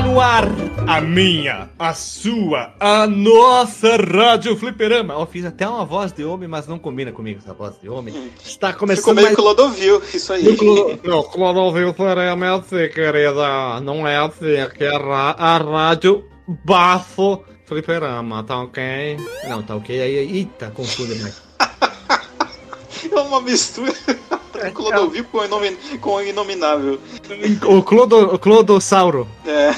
Está no ar a minha, a sua, a nossa Rádio Fliperama. Eu fiz até uma voz de homem, mas não combina comigo essa voz de homem. Está começando Ficou meio mais... Clodovil, isso aí. Não, Clodovil Fliperama é assim, querida. Não é assim, aqui é a, ra- a Rádio Bafo Fliperama, tá ok? Não, tá ok. Aí, eita, confunde mais. É uma mistura. Clodovil com o, inomi... com o inominável. O, Clodo, o Clodossauro. É.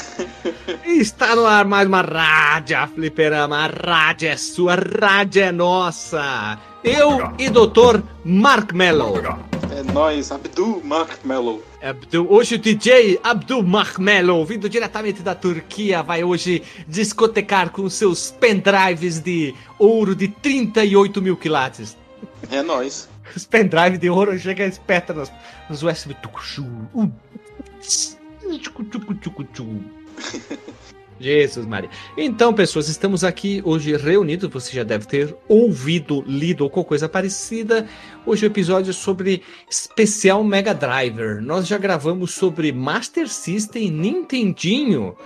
Está no ar mais uma Rádio Fliperama. A rádio é sua, a rádio é nossa. Eu e Dr. Mark Mello. É nós, Abdul Mark Mello. Abdul, hoje o DJ Abdul Mark Mello, vindo diretamente da Turquia, vai hoje discotecar com seus pendrives de ouro de 38 mil quilates. É nós. Os pendrives de ouro chegam a espeta nos, nos USB. Jesus Maria. Então, pessoas, estamos aqui hoje reunidos. Você já deve ter ouvido, lido ou qualquer coisa parecida. Hoje o episódio é sobre especial Mega Driver. Nós já gravamos sobre Master System, Nintendinho,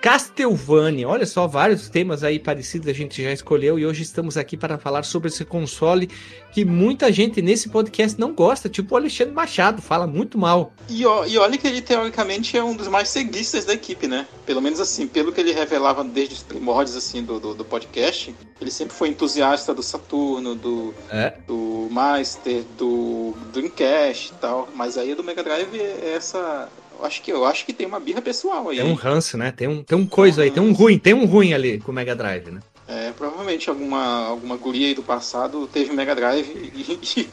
Castlevania. Olha só, vários temas aí parecidos a gente já escolheu e hoje estamos aqui para falar sobre esse console que muita gente nesse podcast não gosta, tipo o Alexandre Machado, fala muito mal. E, e olha que ele teoricamente é um dos mais ceguistas da equipe, né? Pelo menos assim, pelo que ele revelava desde os primórdios assim do, do, do podcast, ele sempre foi entusiasta do Saturno, do, É. do Master, do Dreamcast e tal. Mas aí do Mega Drive é essa. Eu acho que eu acho que tem uma birra pessoal aí. Tem um ranço, né? Tem um, tem um coisa aí, tem um ruim, tem um ruim ali com o Mega Drive, né? É, provavelmente alguma, alguma guria aí do passado teve Mega Drive e,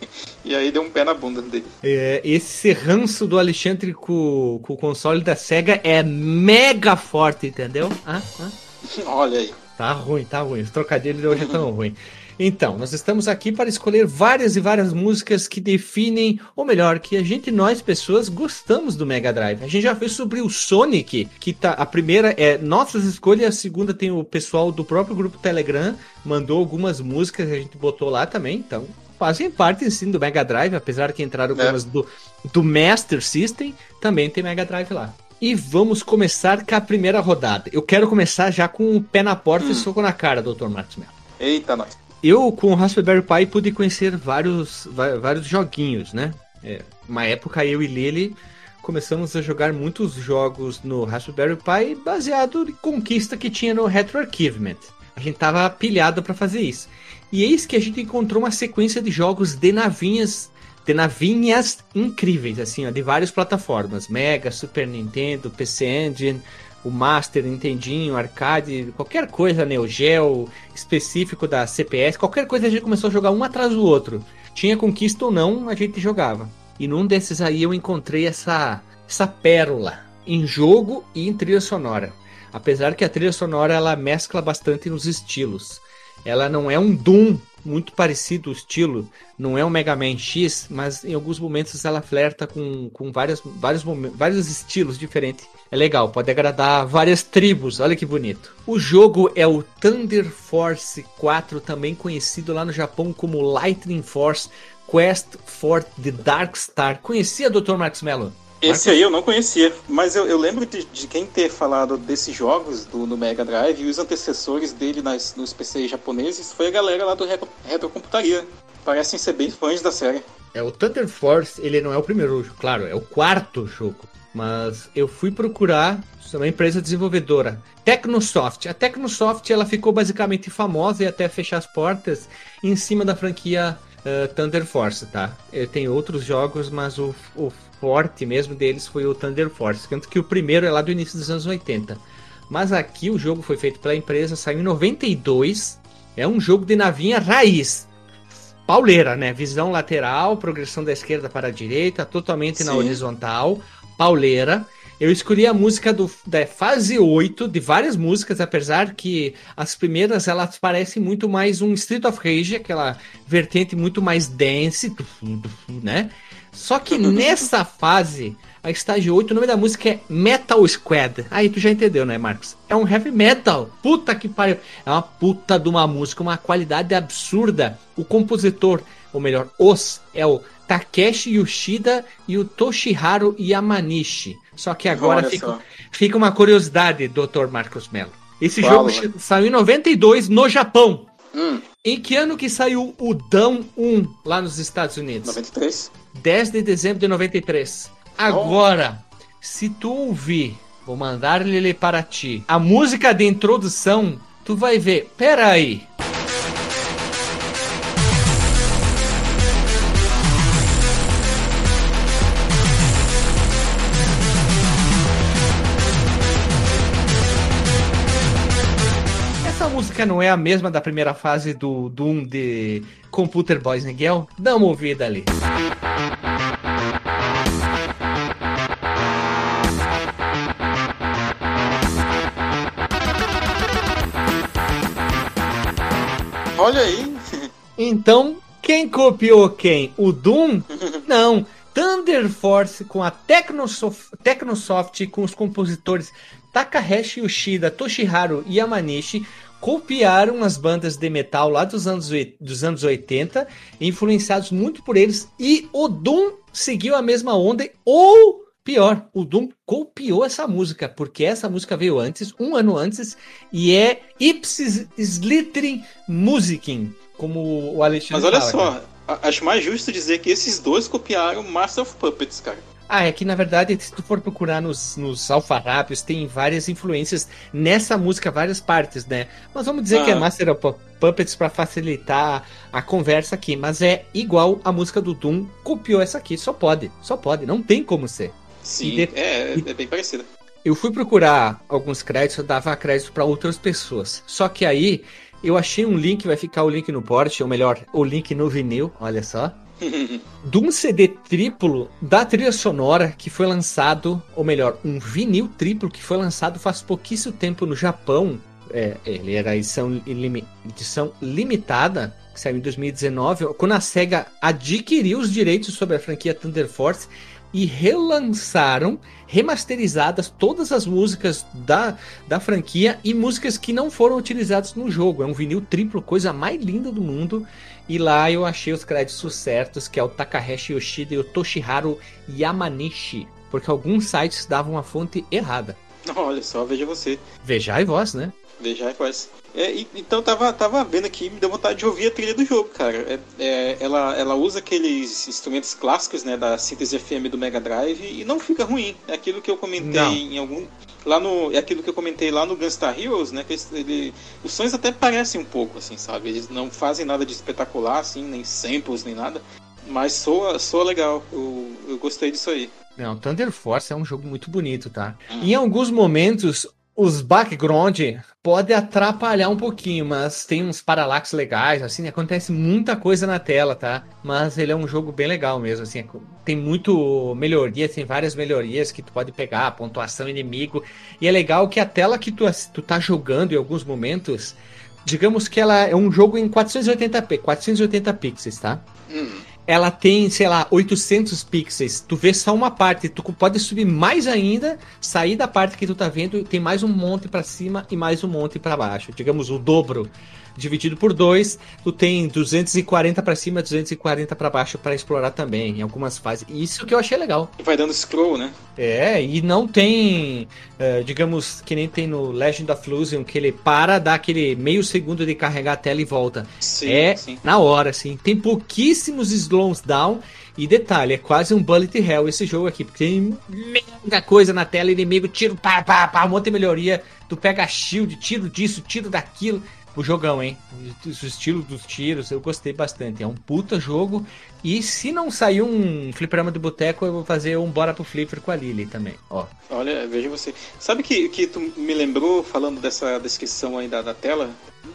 e aí deu um pé na bunda dele. É, esse ranço do Alexandre com, com o console da SEGA é mega forte, entendeu? Ah, ah. Olha aí. Tá ruim, tá ruim. Os trocadilhos de hoje estão ruim. Então, nós estamos aqui para escolher várias e várias músicas que definem, ou melhor, que a gente, nós pessoas, gostamos do Mega Drive. A gente já fez sobre o Sonic, que tá. A primeira é nossas escolhas, a segunda tem o pessoal do próprio grupo Telegram, mandou algumas músicas, a gente botou lá também, então. Fazem parte sim do Mega Drive, apesar que entraram É. algumas do, do Master System, também tem Mega Drive lá. E vamos começar com a primeira rodada. Eu quero começar já com o pé na porta e soco na cara, Dr. Marcos Mello. Eita, nós. Eu, com o Raspberry Pi, pude conhecer vários, vários joguinhos, né? É, uma época, eu e Lily começamos a jogar muitos jogos no Raspberry Pi baseado em conquista que tinha no Retro Archivement. A gente tava pilhado para fazer isso. E eis que a gente encontrou uma sequência de jogos de navinhas, de navinhas incríveis, assim, ó, de várias plataformas. Mega, Super Nintendo, PC Engine, o Master, Nintendinho, arcade, qualquer coisa, Neo Geo, específico da CPS, qualquer coisa a gente começou a jogar um atrás do outro. Tinha conquista ou não, a gente jogava. E num desses aí eu encontrei essa, essa pérola em jogo e em trilha sonora. Apesar que a trilha sonora ela mescla bastante nos estilos. Ela não é um Doom muito parecido o estilo, não é um Mega Man X, mas em alguns momentos ela flerta com, com várias, vários, vários estilos diferentes. É legal, pode agradar várias tribos, olha que bonito. O jogo é o Thunder Force 4, também conhecido lá no Japão como Lightning Force Quest for the Dark Star. Conhecia, Dr. Marcos Mello? Esse aí eu não conhecia, mas eu, eu lembro de, de quem ter falado desses jogos do, no Mega Drive e os antecessores dele nas, nos PCs japoneses foi a galera lá do Retro, Retrocomputaria. Parecem ser bem fãs da série. É o Thunder Force, ele não é o primeiro jogo, claro, é o quarto jogo. Mas eu fui procurar é uma empresa desenvolvedora, Tecnosoft. A Tecnosoft ela ficou basicamente famosa e até fechar as portas em cima da franquia eh, Thunder Force, tá? Eh, Tem outros jogos, mas o, o forte mesmo deles foi o Thunder Force, tanto que o primeiro é lá do início dos anos 80. Mas aqui o jogo foi feito pela empresa, saiu em 92. É um jogo de navinha raiz pauleira, né? Visão lateral, progressão da esquerda para a direita, totalmente na Sim. horizontal, pauleira. Eu escolhi a música do, da fase 8, de várias músicas, apesar que as primeiras elas parecem muito mais um Street of Rage, aquela vertente muito mais dance, né? Só que nessa fase, a estágio 8, o nome da música é Metal Squad. Aí tu já entendeu, né, Marcos? É um heavy metal. Puta que pariu. É uma puta de uma música, uma qualidade absurda. O compositor, ou melhor, os, é o Takeshi Yoshida e o Toshiharu Yamanishi. Só que agora fica, fica, uma curiosidade, Dr. Marcos Mello. Esse Fala, jogo saiu em 92 no Japão. Hum. Em que ano que saiu o Dão 1 lá nos Estados Unidos? 93. 10 de dezembro de 93. Agora, oh. se tu ouvir, vou mandar ele para ti, a música de introdução, tu vai ver, pera música não é a mesma da primeira fase do Doom de Computer Boys Miguel? Dá uma ouvida ali. Olha aí. Então, quem copiou quem? O Doom? Não. Thunder Force com a Tecnosoft, Tecnosoft com os compositores Takahashi Yoshida, Toshiharu Yamanishi copiaram as bandas de metal lá dos anos, dos anos 80, influenciados muito por eles, e o Doom seguiu a mesma onda, ou pior, o Doom copiou essa música, porque essa música veio antes, um ano antes, e é Ipsis Slittering Musicin, como o Alexandre Mas olha fala, só, cara. acho mais justo dizer que esses dois copiaram Master of Puppets, cara. Ah, é que na verdade, se tu for procurar nos, nos alfarrábios, tem várias influências nessa música, várias partes, né? Mas vamos dizer ah. que é Master of Puppets para facilitar a conversa aqui. Mas é igual a música do Doom, copiou essa aqui, só pode, só pode, não tem como ser. Sim, de... é, é bem parecida. Eu fui procurar alguns créditos, eu dava crédito para outras pessoas. Só que aí eu achei um link, vai ficar o link no porte, ou melhor, o link no vinil, olha só de um CD triplo da trilha sonora que foi lançado, ou melhor, um vinil triplo que foi lançado faz pouquíssimo tempo no Japão. É, ele era edição, edição limitada, que saiu em 2019, quando a SEGA adquiriu os direitos sobre a franquia Thunder Force e relançaram, remasterizadas todas as músicas da, da franquia e músicas que não foram utilizadas no jogo. É um vinil triplo, coisa mais linda do mundo. E lá eu achei os créditos certos, que é o Takahashi Yoshida e o Toshiharu Yamanishi. Porque alguns sites davam a fonte errada. Olha só, veja você. Veja e voz, né? Veja e voz. É, e, então tava, tava vendo aqui, me deu vontade de ouvir a trilha do jogo, cara. É, é, ela, ela usa aqueles instrumentos clássicos, né, da síntese FM do Mega Drive e não fica ruim. É aquilo que eu comentei não. em algum lá no é aquilo que eu comentei lá no Gunstar Heroes, né, que ele, os sons até parecem um pouco assim, sabe? Eles não fazem nada de espetacular assim, nem samples nem nada, mas soa, soa legal. Eu, eu gostei disso aí. Não, Thunder Force é um jogo muito bonito, tá? Hum. Em alguns momentos os background pode atrapalhar um pouquinho, mas tem uns paralax legais, assim, acontece muita coisa na tela, tá? Mas ele é um jogo bem legal mesmo, assim, tem muito melhoria, tem várias melhorias que tu pode pegar, pontuação inimigo, e é legal que a tela que tu, tu tá jogando em alguns momentos, digamos que ela é um jogo em 480p, 480 pixels, tá? Hum ela tem, sei lá, 800 pixels. Tu vê só uma parte, tu pode subir mais ainda, sair da parte que tu tá vendo, tem mais um monte para cima e mais um monte para baixo, digamos o dobro dividido por dois, tu tem 240 para cima, 240 para baixo para explorar também, em algumas fases. Isso que eu achei legal. Vai dando scroll, né? É, e não tem, uh, digamos, que nem tem no Legend of Illusion, que ele para, dá aquele meio segundo de carregar a tela e volta. Sim, é sim. na hora, assim. Tem pouquíssimos slows down. E detalhe, é quase um bullet hell esse jogo aqui, porque tem mega coisa na tela, inimigo, tiro, pá, pá, pá, um monte de melhoria. Tu pega shield, tiro disso, tiro daquilo o jogão, hein? O estilo dos tiros, eu gostei bastante. É um puta jogo. E se não sair um fliperama de boteco, eu vou fazer um Bora pro Flipper com a Lily também, ó. Olha, veja você. Sabe que, que tu me lembrou, falando dessa descrição aí da, da tela?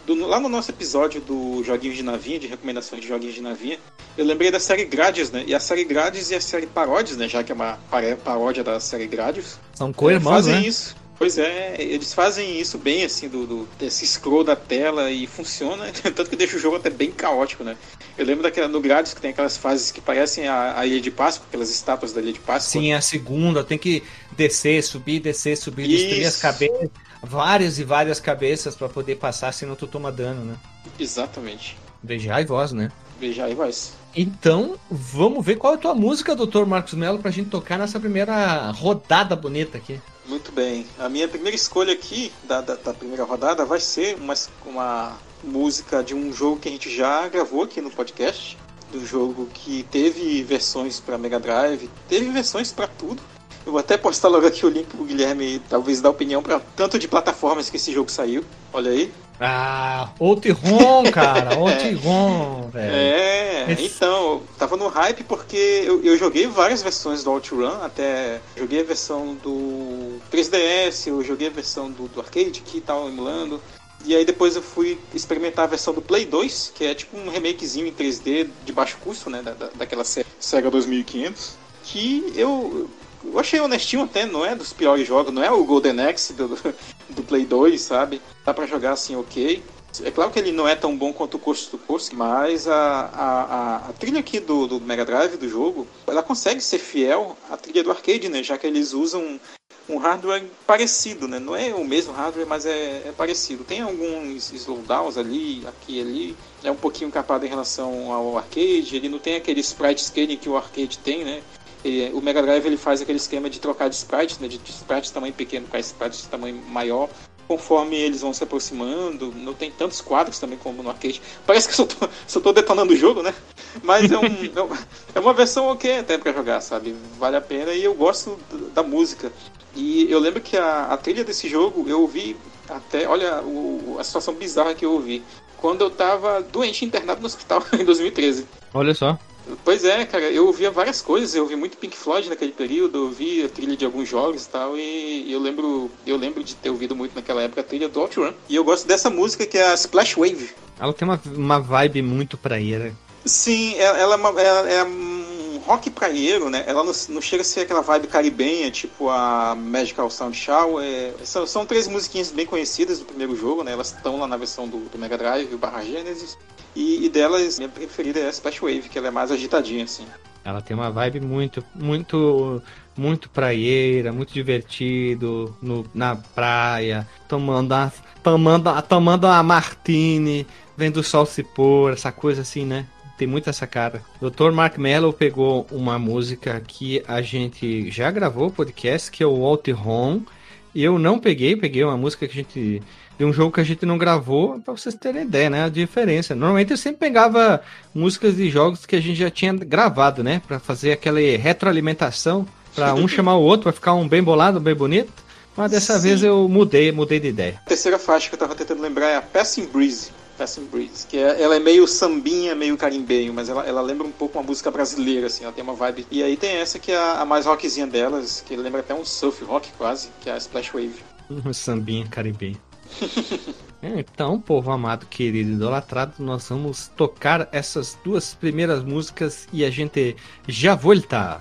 Do, lá no nosso episódio do Joguinhos de Navinha, de recomendações de Joguinhos de Navinha, eu lembrei da série Grades, né? E a série Grades e a série Paródias, né? Já que é uma paródia da série Grades. São co-irmãos, fazem né? isso. Pois é, eles fazem isso bem, assim, do, do, desse scroll da tela e funciona, tanto que deixa o jogo até bem caótico, né? Eu lembro daquela, no Grades que tem aquelas fases que parecem a, a Ilha de Páscoa, aquelas estátuas da Ilha de Páscoa. Sim, a segunda, tem que descer, subir, descer, subir, destruir as cabeças, várias e várias cabeças para poder passar, senão tu toma dano, né? Exatamente. VGA e voz, né? VGA e voz. Então, vamos ver qual é a tua música, Dr. Marcos Mello, pra gente tocar nessa primeira rodada bonita aqui. Muito bem. A minha primeira escolha aqui, da, da, da, primeira rodada, vai ser uma, uma música de um jogo que a gente já gravou aqui no podcast. Do jogo que teve versões para Mega Drive, teve versões para tudo. Eu vou até postar logo aqui o link pro Guilherme, talvez dar opinião para tanto de plataformas que esse jogo saiu. Olha aí. Ah, Outrun, cara, Outrun, velho. É, Esse... então, tava no hype porque eu, eu, joguei várias versões do Outrun, até joguei a versão do 3DS, eu joguei a versão do, do arcade que tava emulando. E aí depois eu fui experimentar a versão do Play 2, que é tipo um remakezinho em 3D de baixo custo, né, da, daquela Sega 2500, que eu eu achei honestinho até, não é dos piores jogos, não é o Golden Axe do, do Play 2, sabe? Dá para jogar assim, ok. É claro que ele não é tão bom quanto o Coast to Coast, mas a, a, a, trilha aqui do, do Mega Drive do jogo, ela consegue ser fiel à trilha do arcade, né? Já que eles usam um hardware parecido, né? Não é o mesmo hardware, mas é, é parecido. Tem alguns slowdowns ali, aqui e ali. É um pouquinho capado em relação ao arcade. Ele não tem aquele sprite scaling que o arcade tem, né? O Mega Drive ele faz aquele esquema de trocar de sprites, né, de, de sprites de tamanho pequeno para sprites de tamanho maior, conforme eles vão se aproximando. Não tem tantos quadros também como no arcade. Parece que só tô, só tô detonando o jogo, né? Mas é, um, é uma versão ok até para jogar, sabe? Vale a pena e eu gosto da música. E eu lembro que a, a trilha desse jogo eu ouvi até, olha o, a situação bizarra que eu ouvi. Quando eu tava doente internado no hospital em 2013. Olha só. Pois é, cara, eu ouvia várias coisas, eu ouvi muito Pink Floyd naquele período, eu ouvi a trilha de alguns jogos e tal, e eu lembro, eu lembro de ter ouvido muito naquela época a trilha do Outrun. E eu gosto dessa música que é a Splash Wave. Ela tem uma, uma vibe muito praieira. Sim, ela, ela é, ela é um rock praieiro, né? Ela não, não, chega a ser aquela vibe caribenha, tipo a Magical Sound Shower. É, são, são três musiquinhas bem conhecidas do primeiro jogo, né? Elas estão lá na versão do, do Mega Drive, o barra Genesis. E, e, delas, minha preferida é a Splash Wave, que ela é mais agitadinha, assim. Ela tem uma vibe muito, muito, muito praieira, muito divertido, no, na praia, tomando a, tomando, tomando a martini, vendo o sol se pôr, essa coisa assim, né? Tem muito essa cara. Dr. Mark Mello pegou uma música que a gente já gravou podcast, que é o Walt Home. E eu não peguei, peguei uma música que a gente de um jogo que a gente não gravou, para vocês terem ideia, né? A diferença. Normalmente eu sempre pegava músicas de jogos que a gente já tinha gravado, né? Para fazer aquela retroalimentação, para um chamar o outro, para ficar um bem bolado, bem bonito. Mas dessa Sim. vez eu mudei, mudei de ideia. A terceira faixa que eu tava tentando lembrar é a Passing Breeze. Passing Breeze, que é, ela é meio sambinha, meio carimbeio, mas ela, ela lembra um pouco uma música brasileira, assim, ela tem uma vibe. E aí tem essa que é a, a mais rockzinha delas, que lembra até um surf rock quase, que é a Splash Wave. Sambinha carimbeio. Então, povo amado, querido, idolatrado, nós vamos tocar essas duas primeiras músicas e a gente já volta.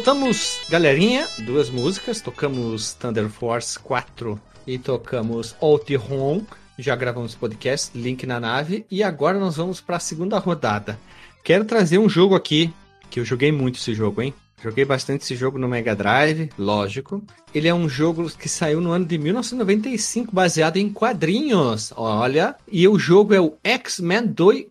Voltamos, galerinha, duas músicas. Tocamos Thunder Force 4 e tocamos Outrun. Já gravamos podcast, link na nave. E agora nós vamos para a segunda rodada. Quero trazer um jogo aqui, que eu joguei muito esse jogo, hein? Joguei bastante esse jogo no Mega Drive, lógico. Ele é um jogo que saiu no ano de 1995, baseado em quadrinhos. Olha, e o jogo é o X-Men 2.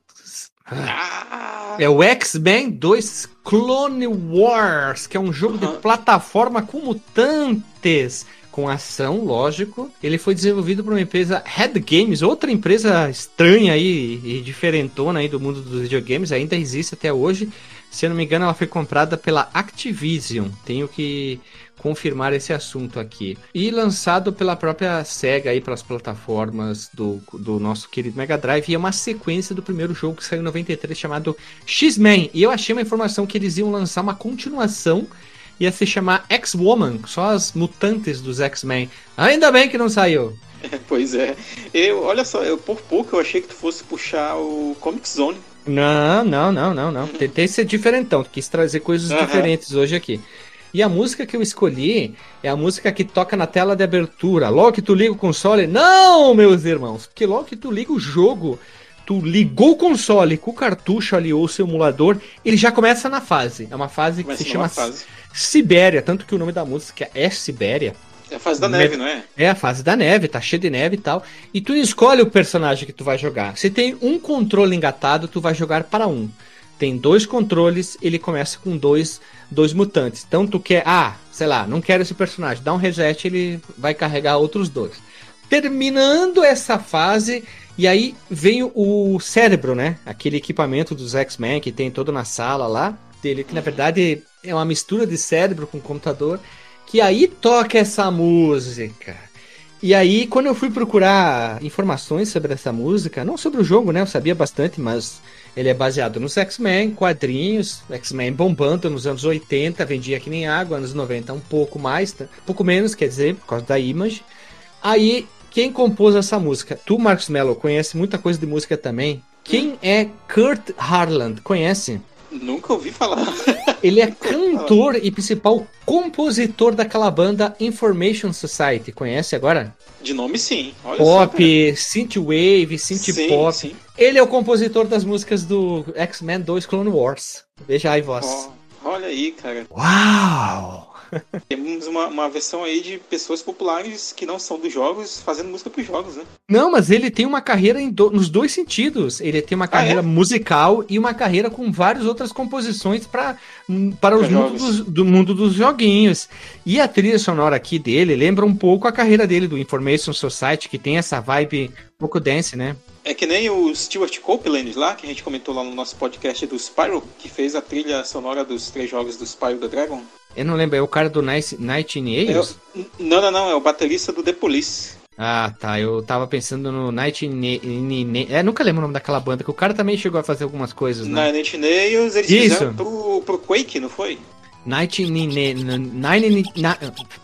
Ah, é o X-Men 2 Clone Wars, que é um jogo uhum. de plataforma com mutantes com ação, lógico. Ele foi desenvolvido por uma empresa Head Games, outra empresa estranha aí e diferentona aí do mundo dos videogames, ainda existe até hoje. Se eu não me engano, ela foi comprada pela Activision. Tenho que confirmar esse assunto aqui. E lançado pela própria SEGA aí pelas plataformas do, do nosso querido Mega Drive. E é uma sequência do primeiro jogo que saiu em 93 chamado X-Men. E eu achei uma informação que eles iam lançar uma continuação. Ia se chamar X-Woman, só as mutantes dos X-Men. Ainda bem que não saiu. pois é. Eu, olha só, eu, por pouco eu achei que tu fosse puxar o Comic Zone. Não, não, não, não, não. Tentei ser diferentão, quis trazer coisas uhum. diferentes hoje aqui. E a música que eu escolhi é a música que toca na tela de abertura. Logo que tu liga o console. Não, meus irmãos! Porque logo que tu liga o jogo, tu ligou o console com o cartucho ali ou o seu emulador, ele já começa na fase. É uma fase que se chama Sibéria. Tanto que o nome da música é Sibéria. É a fase da neve, não é? É a fase da neve, tá cheio de neve e tal. E tu escolhe o personagem que tu vai jogar. Se tem um controle engatado, tu vai jogar para um. Tem dois controles, ele começa com dois, dois mutantes. Então tu quer, ah, sei lá, não quero esse personagem, dá um reset, ele vai carregar outros dois. Terminando essa fase, e aí vem o cérebro, né? Aquele equipamento dos X-Men que tem todo na sala lá dele, que na verdade é uma mistura de cérebro com computador que aí toca essa música. E aí, quando eu fui procurar informações sobre essa música, não sobre o jogo, né? Eu sabia bastante, mas ele é baseado nos X-Men, quadrinhos, X-Men bombando nos anos 80, vendia que nem água, anos 90 um pouco mais, tá? um pouco menos, quer dizer, por causa da Image. Aí, quem compôs essa música? Tu, Marcos Mello, conhece muita coisa de música também. Quem é Kurt Harland? Conhece? Nunca ouvi falar. Ele é cantor e principal compositor daquela banda Information Society. Conhece agora? De nome sim. Olha pop, synthwave, synth pop. Sim. Ele é o compositor das músicas do X-Men 2 Clone Wars. Veja aí, voz. Oh, olha aí, cara. Uau! Temos uma, uma versão aí de pessoas populares que não são dos jogos fazendo música para os jogos, né? Não, mas ele tem uma carreira do, nos dois sentidos. Ele tem uma carreira ah, é? musical e uma carreira com várias outras composições pra, para os mundos do mundo dos joguinhos. E a trilha sonora aqui dele lembra um pouco a carreira dele do Information Society, que tem essa vibe pouco dance, né? É que nem o Stuart Copeland lá, que a gente comentou lá no nosso podcast do Spyro, que fez a trilha sonora dos três jogos do Spyro the Dragon. Eu não lembro, é o cara do Night, Night Nails? É, não, não, não, é o baterista do The Police. Ah, tá. Eu tava pensando no Night Nails. É, nunca lembro o nome daquela banda, que o cara também chegou a fazer algumas coisas, né? Night Nails, eles Isso. fizeram pro, pro Quake, não foi? Night Nine.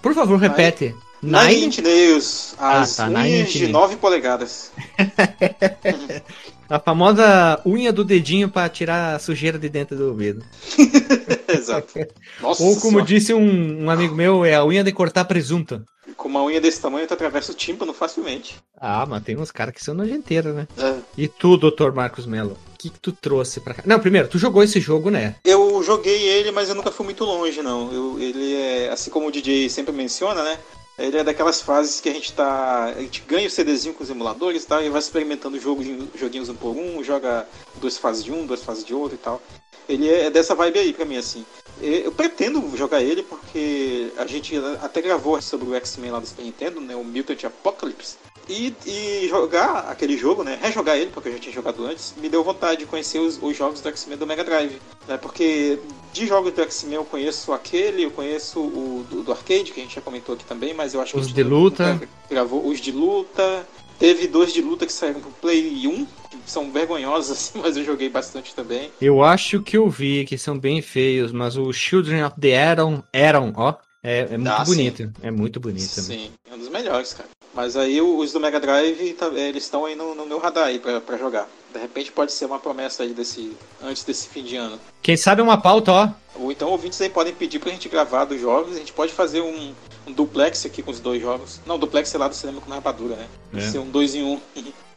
Por favor, repete. Nine Inch Nails, as ah, tá, unhas de 9 polegadas. a famosa unha do dedinho para tirar a sujeira de dentro do ouvido. Exato. Nossa Ou como senhora. disse um, um, amigo meu, é a unha de cortar presunto. Com uma unha desse tamanho, tu atravessa o tímpano facilmente. Ah, mas tem uns caras que são nojenteiros, né? É. E tu, doutor Marcos Mello, o que, que, tu trouxe pra cá? Não, primeiro, tu jogou esse jogo, né? Eu joguei ele, mas eu nunca fui muito longe, não. Eu, ele é, assim como o DJ sempre menciona, né? Ele é daquelas fases que a gente tá. A gente ganha o CDzinho com os emuladores e tal, e vai experimentando joguinho, joguinhos um por um, joga duas fases de um, duas fases de outro e tal. Ele é dessa vibe aí pra mim, assim. Eu pretendo jogar ele porque a gente até gravou sobre o X-Men lá do Super Nintendo, né? O Mutant Apocalypse. E, e, jogar aquele jogo, né? Rejogar ele, porque eu já tinha jogado antes, me deu vontade de conhecer os, os jogos do X-Men do Mega Drive. Né? Porque de jogos do X-Men eu conheço aquele, eu conheço o do, do, arcade, que a gente já comentou aqui também, mas eu acho os que. Os de luta. Gravou os de luta. Teve dois de luta que saíram pro Play 1, que são vergonhosos, assim, mas eu joguei bastante também. Eu acho que eu vi, que são bem feios, mas o Children of the Atom, Atom ó, É, é muito ah, bonito, sim. é muito bonito. Sim, é um dos melhores, cara. Mas aí os do Mega Drive, tá, eles estão aí no, no, meu radar aí pra, pra jogar. De repente pode ser uma promessa aí desse, antes desse fim de ano. Quem sabe uma pauta, ó. Ou então ouvintes aí podem pedir pra gente gravar dos jogos, a gente pode fazer um, um duplex aqui com os dois jogos. Não, duplex sei lá do cinema com rapadura, né? É. Ser um dois em um.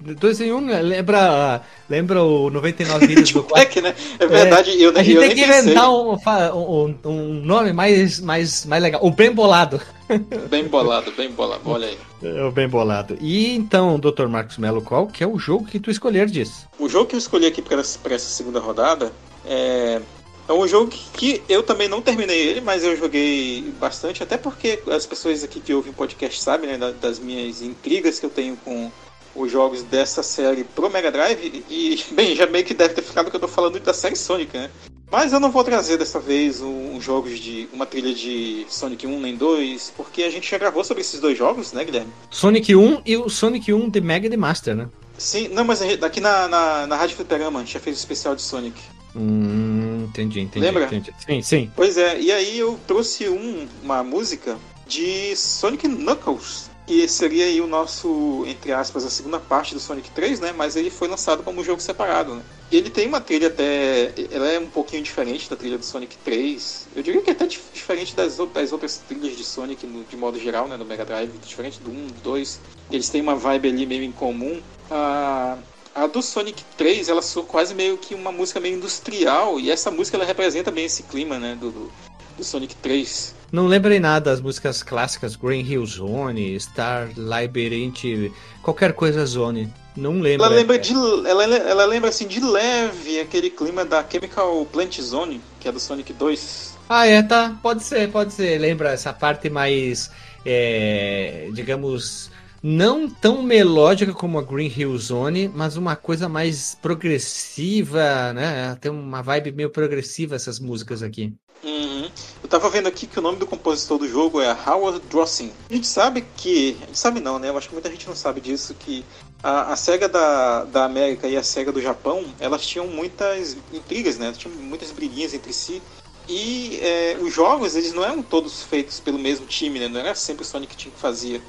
Dois em um, né? lembra, lembra o 99 vídeos do quarto? né? É verdade, é, eu, A gente eu tem que inventar um, um, um, nome mais, mais, mais legal. O Bem Bolado. Bem bolado, bem bolado, olha aí. É o bem bolado. E então, Dr. Marcos Melo, qual que é o jogo que tu escolher disso? O jogo que eu escolhi aqui para essa segunda rodada é é um jogo que, eu também não terminei ele, mas eu joguei bastante, até porque as pessoas aqui que ouvem o podcast sabem né, das minhas intrigas que eu tenho com os jogos dessa série pro Mega Drive. E, bem, já meio que deve ter ficado que eu tô falando da série Sonic, né? Mas eu não vou trazer dessa vez um, um jogos de. uma trilha de Sonic 1 nem 2, porque a gente já gravou sobre esses dois jogos, né, Guilherme? Sonic 1 e o Sonic 1 de Mega e de Master, né? Sim, não, mas aqui na, na, na Rádio Fliperama a gente já fez o especial de Sonic. Hum, entendi, entendi. Lembra? Entendi. Sim, sim. Pois é, e aí eu trouxe um, uma música de Sonic Knuckles, que seria aí o nosso, entre aspas, a segunda parte do Sonic 3, né? Mas ele foi lançado como um jogo separado, né? E ele tem uma trilha até. Ela é um pouquinho diferente da trilha do Sonic 3. Eu diria que é até diferente das, das outras trilhas de Sonic no, de modo geral, né? No Mega Drive, diferente do 1, do 2. Eles têm uma vibe ali meio em comum. Ah, a do Sonic 3, ela soa quase meio que uma música meio industrial, e essa música ela representa bem esse clima, né, do, do, do Sonic 3. Não lembrei nada das músicas clássicas Green Hill Zone, Star Labyrinth, qualquer coisa Zone. Não lembro. Ela lembra, de, ela, ela lembra assim de leve aquele clima da Chemical Plant Zone, que é do Sonic 2. Ah, é, tá. Pode ser, pode ser. Lembra essa parte mais, é, digamos, não tão melódica como a Green Hill Zone, mas uma coisa mais progressiva, né? Tem uma vibe meio progressiva essas músicas aqui. Uhum. Eu tava vendo aqui que o nome do compositor do jogo é Howard Drossing. A gente sabe que. A gente sabe não, né? Eu acho que muita gente não sabe disso, que a, a SEGA da, da América e a SEGA do Japão, elas tinham muitas intrigas, né? Tinham muitas briguinhas entre si. E é, os jogos, eles não eram todos feitos pelo mesmo time, né? Não era sempre o Sonic Team que fazia.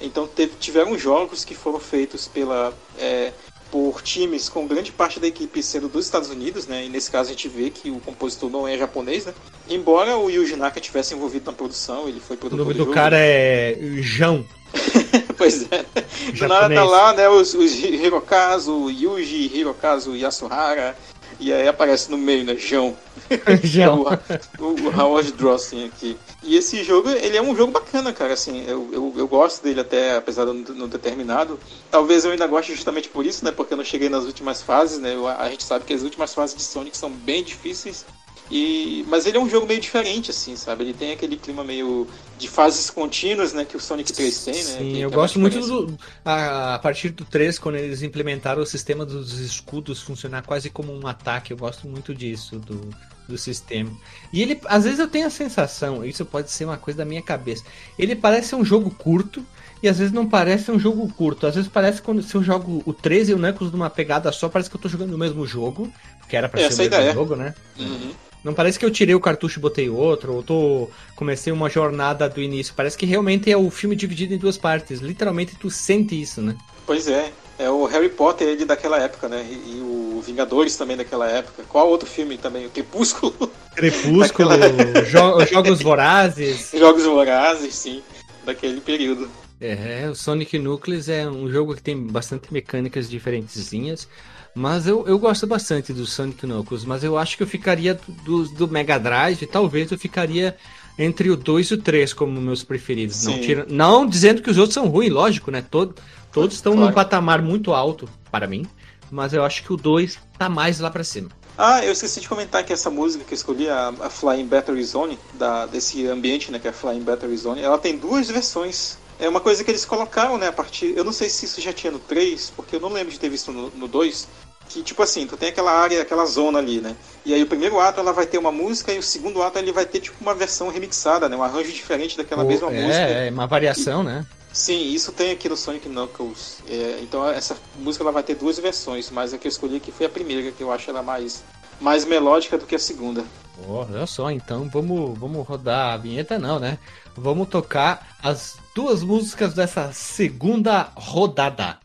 Então teve, tiveram jogos que foram feitos pela, é, por times com grande parte da equipe sendo dos Estados Unidos, né? E nesse caso a gente vê que o compositor não é japonês, né? Embora o Yuji Naka tivesse envolvido na produção, ele foi produtor O nome do, do cara é João. pois é. Do nada tá lá, né? Os, os Hirokazu, Yuji Hirokazu Yasuhara, e aí aparece no meio, né? João. João. o, o, Howard Drossing aqui. E esse jogo, ele é um jogo bacana, cara. Assim, eu, eu, eu gosto dele até, apesar de não ter terminado. Talvez eu ainda goste justamente por isso, né? Porque eu não cheguei nas últimas fases, né? a gente sabe que as últimas fases de Sonic são bem difíceis. E, mas ele é um jogo meio diferente, assim, sabe? Ele tem aquele clima meio de fases contínuas, né? Que o Sonic 3 tem, né? Sim, eu gosto muito do. A, a, partir do 3, quando eles implementaram o sistema dos escudos funcionar quase como um ataque, eu gosto muito disso, do, do sistema. E ele, às vezes eu tenho a sensação, isso pode ser uma coisa da minha cabeça, ele parece um jogo curto. E às vezes não parece um jogo curto. Às vezes parece quando se eu jogo o 13 e o Knuckles numa pegada só, parece que eu tô jogando o mesmo jogo. Que era pra ser o mesmo jogo, né? Uhum. Não parece que eu tirei o cartucho e botei outro, ou tô comecei uma jornada do início. Parece que realmente é o filme dividido em duas partes. Literalmente tu sente isso, né? Pois é. É o Harry Potter ele daquela época, né? E, e o Vingadores também daquela época. Qual outro filme também? O Crepúsculo. Crepúsculo, jo Jogos Vorazes. Jogos Vorazes, sim. Daquele período. É, o Sonic Nucleus é um jogo que tem bastante mecânicas diferentezinhas. Mas eu, eu gosto bastante do Sonic Knuckles, mas eu acho que eu ficaria do, do Mega Drive, talvez eu ficaria entre o 2 e o 3 como meus preferidos. Não, tira, não dizendo que os outros são ruins, lógico, né? Todo, todos estão claro. num patamar muito alto para mim, mas eu acho que o 2 tá mais lá para cima. Ah, eu esqueci de comentar que essa música que eu escolhi, a, a Flying Battery Zone, da, desse ambiente, né, que é a Flying Battery Zone, ela tem duas versões. É uma coisa que eles colocaram, né, a partir... Eu não sei se isso já tinha no 3, porque eu não lembro de ter visto no, no 2, que tipo assim, tu tem aquela área, aquela zona ali, né? E aí o primeiro ato ela vai ter uma música e o segundo ato ele vai ter tipo uma versão remixada, né? Um arranjo diferente daquela oh, mesma é, música. É, uma variação, e, né? Sim, isso tem aqui no Sonic Knuckles. É, então essa música ela vai ter duas versões, mas a que eu escolhi aqui foi a primeira, que eu acho ela mais mais melódica do que a segunda. Olha só, então vamos, vamos rodar a vinheta, não, né? Vamos tocar as duas músicas dessa segunda rodada.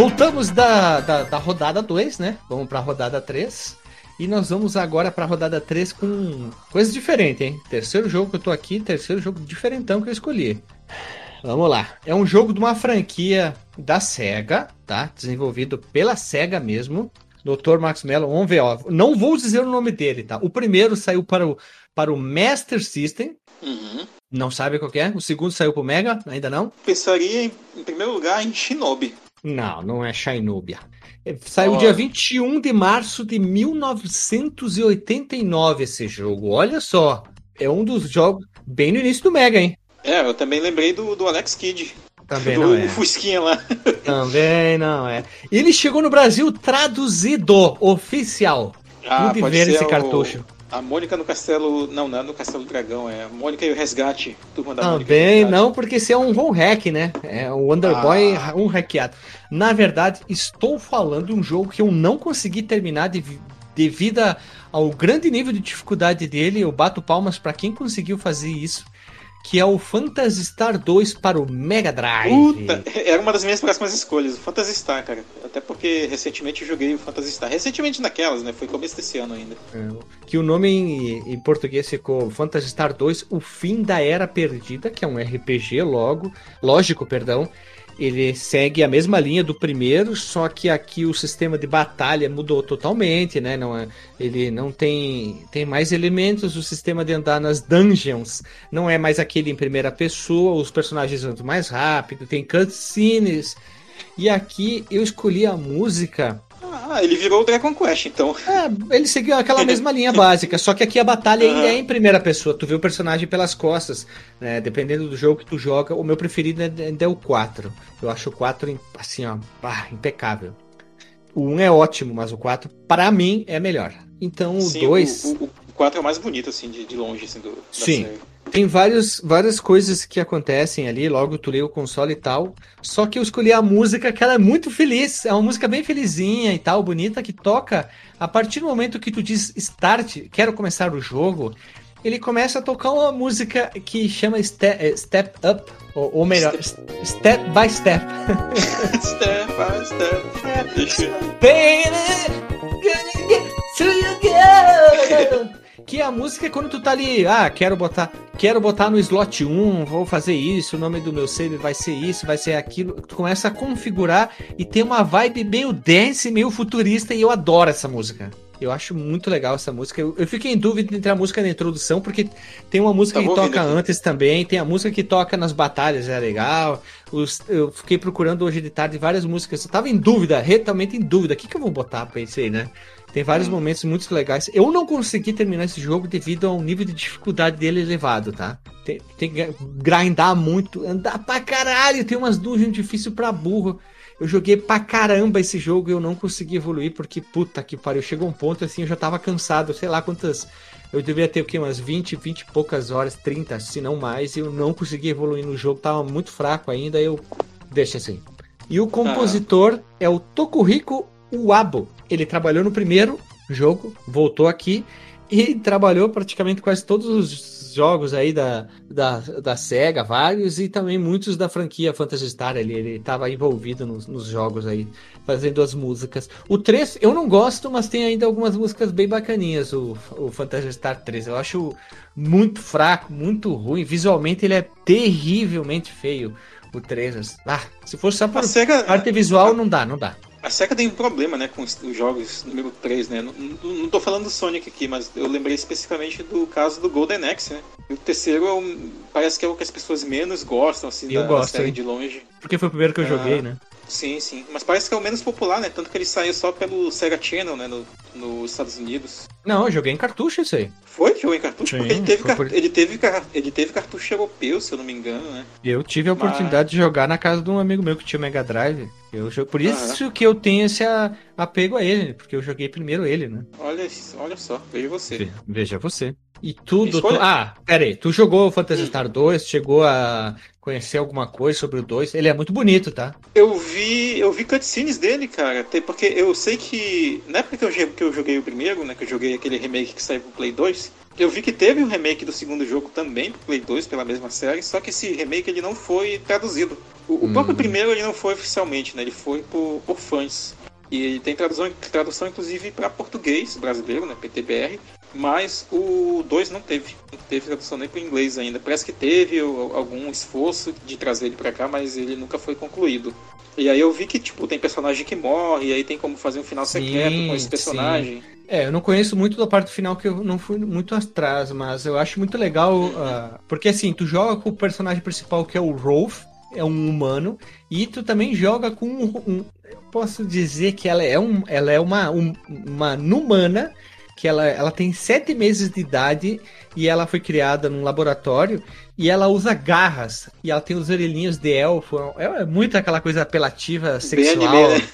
Voltamos da, da, da rodada 2, né? Vamos pra rodada 3. E nós vamos agora pra rodada 3 com coisa diferente, hein? Terceiro jogo que eu tô aqui, terceiro jogo diferentão que eu escolhi. Vamos lá. É um jogo de uma franquia da SEGA, tá? Desenvolvido pela SEGA mesmo. Dr. Max Mello, vamos ver, ó. Não vou dizer o nome dele, tá? O primeiro saiu para o, para o Master System. Uhum. Não sabe qual é? O segundo saiu pro Mega? Ainda não? Pensaria, em, em primeiro lugar, em Shinobi. Não, não é Shinobi. É, Saiu Ó. dia 21 de março de 1989 esse jogo. Olha só. É um dos jogos bem no início do Mega, hein? É, eu também lembrei do, do Alex Kidd. Também do não é. Fusquinha lá. Também não é. Ele chegou no Brasil traduzido, oficial. Ah, Pude pode ver esse o- cartucho. A Mônica no Castelo. Não, não é no Castelo do Dragão, é a Mônica e o Resgate. Turma da Mônica o Também Resgate. não, porque esse é um ROM hack, né? É um Wonder Boy, Ah. um hackeado. Na verdade, estou falando de um jogo que eu não consegui terminar devi- devido ao grande nível de dificuldade dele. Eu bato palmas para quem conseguiu fazer isso, que é o Phantasy Star 2 para o Mega Drive. Puta, era uma das minhas próximas escolhas, o Phantasy Star, cara. Até porque recentemente eu joguei o Phantasy Star. Recentemente naquelas, né? Foi começo desse ano ainda. É, Que o nome em, em português ficou Phantasy Star 2, O Fim da Era Perdida, que é um RPG logo, lógico, perdão. Ele segue a mesma linha do primeiro, só que aqui o sistema de batalha mudou totalmente, né? Não é, ele não tem tem mais elementos, o sistema de andar nas dungeons não é mais aquele em primeira pessoa, os personagens andam mais rápido, tem cutscenes. E aqui eu escolhi a música Ah, ele virou o Dragon Quest, então. é, ele seguiu aquela mesma linha básica, só que aqui a batalha ainda é em primeira pessoa. Tu vê o personagem pelas costas, né? Dependendo do jogo que tu joga. O meu preferido é- ainda é o 4. Eu acho o 4, im- assim, ó, pá, impecável. O 1 é ótimo, mas o 4, para mim, é melhor. Então o Sim, 2. O, o, o 4 é o mais bonito, assim, de, de longe, assim, do, Sim. série. Tem vários, várias coisas que acontecem ali, logo tu lê o console e tal. Só que eu escolhi a música que ela é muito feliz. É uma música bem felizinha e tal, bonita, que toca a partir do momento que tu diz start, quero começar o jogo. Ele começa a tocar uma música que chama Ste- eh, Step Up, ou, ou melhor, Step by Step. step by step. Baby, gonna get your girl. Que a música é quando tu tá ali, ah, quero botar, quero botar no slot 1, vou fazer isso, o nome do meu save vai ser isso, vai ser aquilo. Tu começa a configurar e tem uma vibe meio dance, meio futurista e eu adoro essa música. Eu acho muito legal essa música. Eu, eu fiquei em dúvida entre a música da introdução, porque tem uma música Tá que toca aqui. antes também, tem a música que toca nas batalhas, é legal. Os- eu fiquei procurando hoje de tarde várias músicas. Eu tava em dúvida, realmente em dúvida. O que, que eu vou botar? Pensei, né? Tem vários Hum. momentos muito legais. Eu não consegui terminar esse jogo devido ao nível de dificuldade dele elevado, tá? Tem, tem que grindar muito, andar pra caralho. Tem umas dungeons difíceis pra burro. Eu joguei pra caramba esse jogo e eu não consegui evoluir porque, puta que pariu, chegou um ponto assim, eu já tava cansado, sei lá quantas. Eu devia ter o quê? Umas 20, 20 e poucas horas, 30, se não mais, e eu não consegui evoluir no jogo, tava muito fraco ainda, eu. Deixa assim. E o compositor é o Tokuhiko Uabo. Ele trabalhou no primeiro jogo, voltou aqui e trabalhou praticamente quase todos os jogos aí da, da, da SEGA, vários, e também muitos da franquia Phantasy Star. Ele, ele estava envolvido nos, nos jogos aí, fazendo as músicas. O 3 eu não gosto, mas tem ainda algumas músicas bem bacaninhas, o, o Phantasy Star 3. Eu acho muito fraco, muito ruim. Visualmente ele é terrivelmente feio. O 3. Ah, se fosse só A por SEGA, arte visual, não dá, não dá. A SEGA tem um problema, né, com os, os jogos número 3, né? Não, não, não tô falando do Sonic aqui, mas eu lembrei especificamente do caso do Golden Axe, né? E o terceiro é um- parece que é o que as pessoas menos gostam, assim, Eu da, gosto, da série hein? de longe. Porque foi o primeiro que eu Ah. joguei, né? Sim, sim. Mas parece que é o menos popular, né? Tanto que ele saiu só pelo Sega Channel, né? No, nos Estados Unidos. Não, eu joguei em cartucho isso aí. Foi? Jogou em cartucho? Sim, Porque ele teve, car- por- ele, teve car- ele teve cartucho europeu, se eu não me engano, né? Eu tive a oportunidade de jogar na casa de um amigo meu que tinha o Mega Drive. Eu, por isso que eu tenho esse apego a ele, porque eu joguei primeiro ele, né? Olha, olha só, veja você. Ve- Veja você. E tudo. Tu- Ah, pera aí. Tu jogou o Phantasy Star 2? Chegou a conhecer alguma coisa sobre o 2? Ele é muito bonito, tá? Eu vi, eu vi cutscenes dele, cara, tem- porque eu sei que na época que eu, joguei o primeiro, né, que eu joguei aquele remake que saiu pro Play 2, Eu vi que teve um remake do segundo jogo também pro Play 2 pela mesma série, só que esse remake ele não foi traduzido. O, hum. próprio primeiro ele não foi oficialmente, né? Ele foi por, por fãs. E tem tradução, tradução inclusive para português brasileiro, né? PTBR. Mas o 2 não teve. Não teve tradução nem para inglês ainda. Parece que teve algum esforço de trazer ele para cá, mas ele nunca foi concluído. E aí eu vi que, tipo, tem personagem que morre, e aí tem como fazer um final sim, secreto com esse personagem. Sim. É, eu não conheço muito da parte final, que eu não fui muito atrás, mas eu acho muito legal, uh, porque assim, tu joga com o personagem principal, que é o Rolf, é um humano, e tu também joga com um, um eu posso dizer que ela é, um, ela é uma, um, uma numana, que ela, ela tem sete meses de idade e ela foi criada num laboratório e ela usa garras e ela tem os orelhinhos de elfo. É, é muito aquela coisa apelativa sexual anime,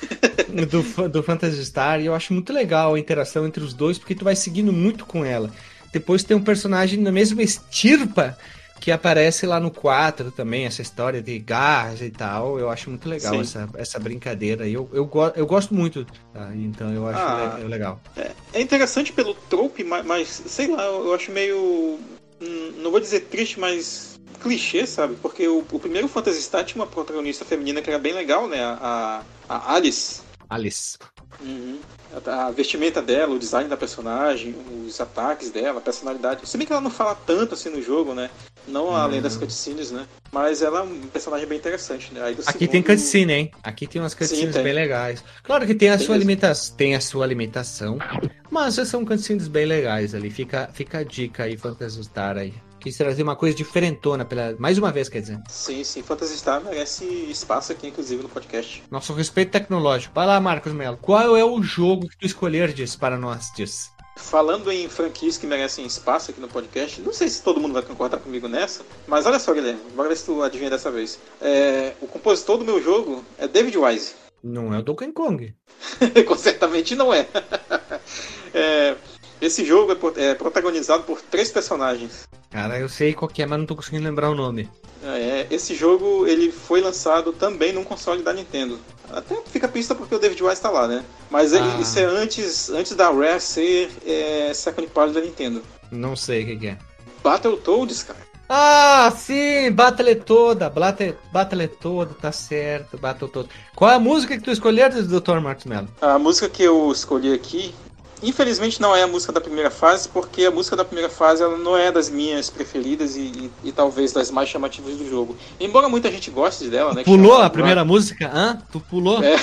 né? do, do Phantasy Star e eu acho muito legal a interação entre os dois porque tu vai seguindo muito com ela. Depois tem um personagem na mesma estirpa que aparece lá no 4 também, essa história de garras e tal. Eu acho muito legal essa, essa brincadeira. Eu, eu, eu gosto muito, tá? então eu acho ah, legal. É, é, interessante pelo trope, mas, mas, sei lá, eu acho meio. Hum, não vou dizer triste, mas clichê, sabe? Porque o, o primeiro Phantasy Star tinha uma protagonista feminina que era bem legal, né? A, a Alice. Alice. Uhum a, vestimenta dela, o design da personagem, os ataques dela, a personalidade. Se bem que ela não fala tanto assim no jogo, né? Não uhum. além das cutscenes, né? Mas ela é um personagem bem interessante, né? Aqui segundo... tem cutscene, hein? Aqui tem umas cutscenes Sim, bem legais. Claro que tem a tem sua alimentação, tem a sua alimentação, mas são cutscenes bem legais ali. Fica, fica a dica aí, Phantasy Star aí quis trazer uma coisa diferentona, pela, mais uma vez, quer dizer. Sim, sim. Phantasy Star merece espaço aqui, inclusive, no podcast. Nosso respeito tecnológico. Vai lá, Marcos Melo. Qual é o jogo que tu escolheres para nós, diz? Falando em franquias que merecem espaço aqui no podcast, não sei se todo mundo vai concordar comigo nessa, mas olha só, Guilherme, bora ver se tu adivinha dessa vez. É, o compositor do meu jogo é David Wise. Não é o Donkey Kong. Certamente não é. é esse jogo é, é, protagonizado por três personagens. Cara, eu sei qual que é, mas não tô conseguindo lembrar o nome. É, esse jogo ele foi lançado também num console da Nintendo. Até fica pista porque o David Wise está lá, né? Mas ah. isso é antes, antes da Rare ser é, second party da Nintendo. Não sei o que, que é. Battletoads, cara. Ah, sim, Battletoda, Battletoda, tá certo, Battletoda. Qual é a música que tu escolheu, Dr. Marcos Mello? A música que eu escolhi aqui Infelizmente não é a música da primeira fase, porque a música da primeira fase ela não é das minhas preferidas e, e, e talvez das mais chamativas do jogo. Embora muita gente goste dela, né? Pulou a primeira música? Hã? Tu pulou? É.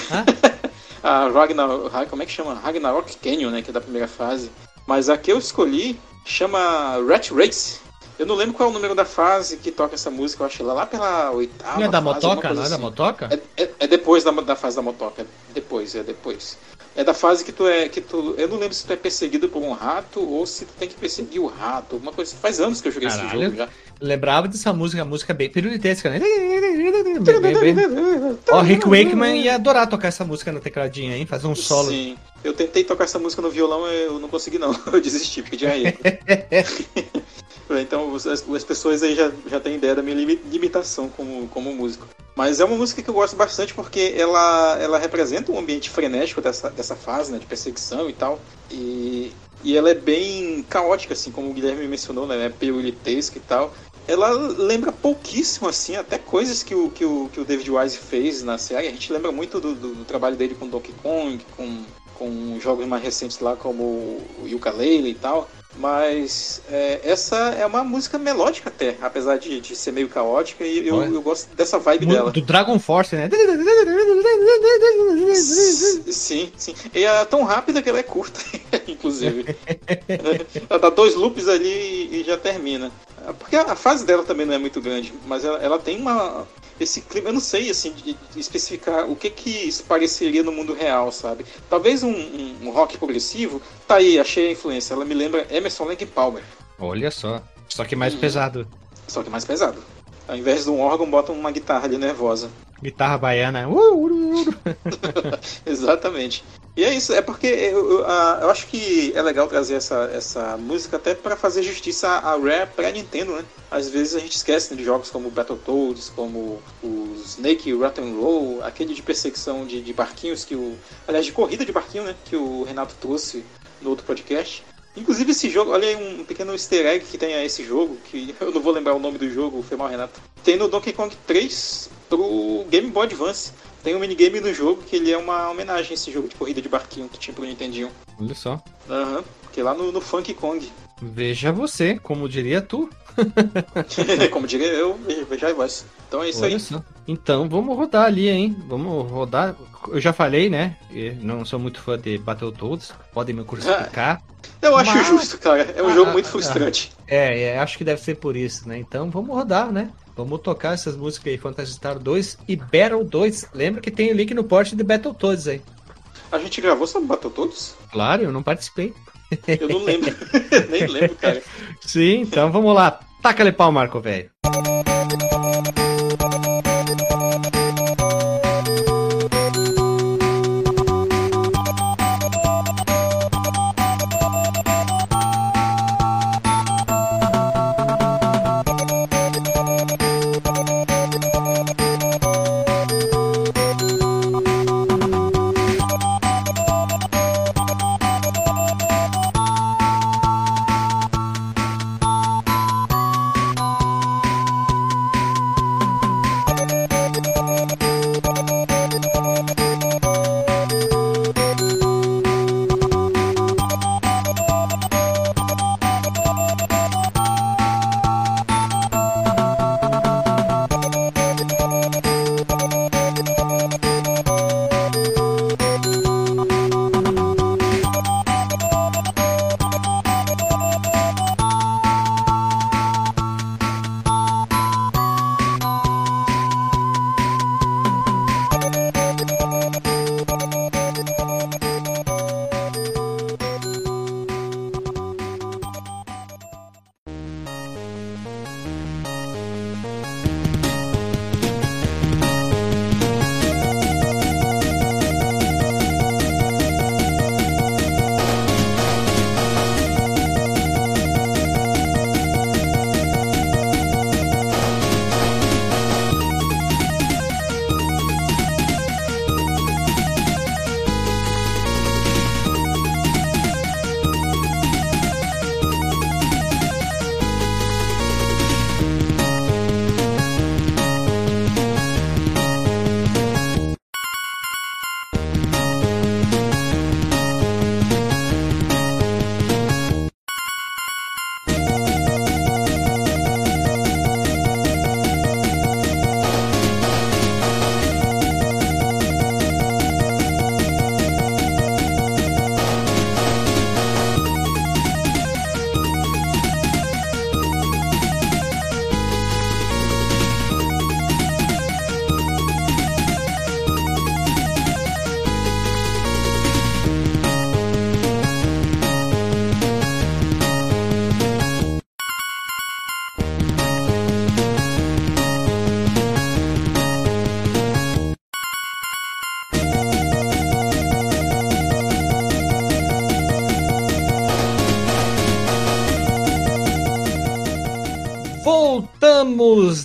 a Ragnarok, como é que chama? Ragnarok Canyon, né? Que é da primeira fase. Mas a que eu escolhi chama Rat Race. Eu não lembro qual é o número da fase que toca essa música, eu acho lá, lá pela oitava. Não é da fase, motoca? Não é da assim. motoca? É, é, é depois da, da fase da motoca. Depois, é depois. É da fase que tu é. que tu Eu não lembro se tu é perseguido por um rato ou se tu tem que perseguir o rato. Alguma coisa. Faz anos que eu joguei Caralho. esse jogo já. Lembrava dessa música, a música bem pirulitesca, né? Ó, oh, Rick Wakeman ia adorar tocar essa música no tecladinho, hein? Fazer um solo. Sim. Eu tentei tocar essa música no violão, eu não consegui não. Eu desisti, porque tinha erro. Então as, as, pessoas aí já, já têm ideia da minha limitação como, como músico. Mas é uma música que eu gosto bastante porque ela, ela representa um ambiente frenético dessa, dessa fase, né, de perseguição e tal. E, e ela é bem caótica, assim, como o Guilherme mencionou, né, é pirulitesca e tal. Ela lembra pouquíssimo, assim, até coisas que o, que o, que o David Wise fez na série. A gente lembra muito do, do, do trabalho dele com Donkey Kong, com, com jogos mais recentes lá como o Yooka-Laylee e tal. Mas é, essa é uma música melódica até, apesar de, de ser meio caótica, e eu, eu, gosto dessa vibe dela. Do Dragon Force, né? Sim, sim. E é tão rápida que ela é curta, inclusive. ela dá dois loops ali e já termina. Porque a fase dela também não é muito grande, mas ela, ela tem uma, esse clima, eu não sei assim de, de especificar o que que isso pareceria no mundo real, sabe? Talvez um, um, um, rock progressivo, tá aí, achei a influência. Ela me lembra Emerson Lake Palmer. Olha só, só que mais hum. pesado. Só que mais pesado. Ao invés de um órgão, bota uma guitarra ali nervosa. Guitarra baiana. Uh, uh, uh. Exatamente. E é isso, é porque eu, eu, eu, acho que é legal trazer essa, essa música até para fazer justiça à Rare pra Nintendo, né? Às vezes a gente esquece né, de jogos como Battletoads, como o Snake Roll, aquele de perseguição de, de barquinhos que o. Aliás, de corrida de barquinho, né? Que o Renato trouxe no outro podcast. Inclusive esse jogo, olha aí um pequeno easter egg que tem a esse jogo, que eu não vou lembrar o nome do jogo, foi mal Renato. Tem no Donkey Kong 3 pro Game Boy Advance. Tem um minigame no jogo que ele é uma homenagem a esse jogo de corrida de barquinho que tinha pro Nintendinho. Olha só. Aham, uhum, que é lá no, no Funk Kong. Veja você, como diria tu. como diria eu, veja voz. Então é isso Olha aí. Só. Então vamos rodar ali, hein? Vamos rodar. Eu já falei, né? Eu não sou muito fã de Battletoads. Podem me crucificar. Ah, eu acho mas... justo, cara. É um ah, jogo muito frustrante. É, é, acho que deve ser por isso, né? Então vamos rodar, né? Vamos tocar essas músicas aí, Phantasy Star 2 e Battle 2. Lembra que tem o link no porte de Battletoads aí. A gente gravou sobre Battletoads? Claro, eu não participei. Eu não lembro. Nem lembro, cara. Sim, então vamos lá. Taca-lhe pau, Marco, velho.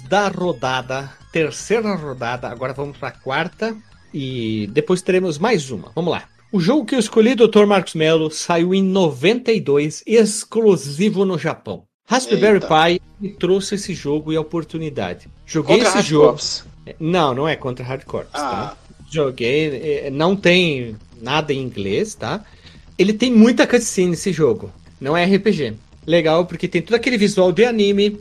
Da rodada, terceira rodada, agora vamos para a quarta e depois teremos mais uma. Vamos lá. O jogo que eu escolhi, Dr. Marcos Mello, saiu em 92, exclusivo no Japão. Raspberry. Pi me trouxe esse jogo e a oportunidade. Joguei contra esse jogo. Corps. Não, não é contra Hardcore, tá? ah. tá? Joguei, é, não tem nada em inglês, tá? Ele tem muita cutscene esse jogo. Não é RPG. Legal, porque tem todo aquele visual de anime,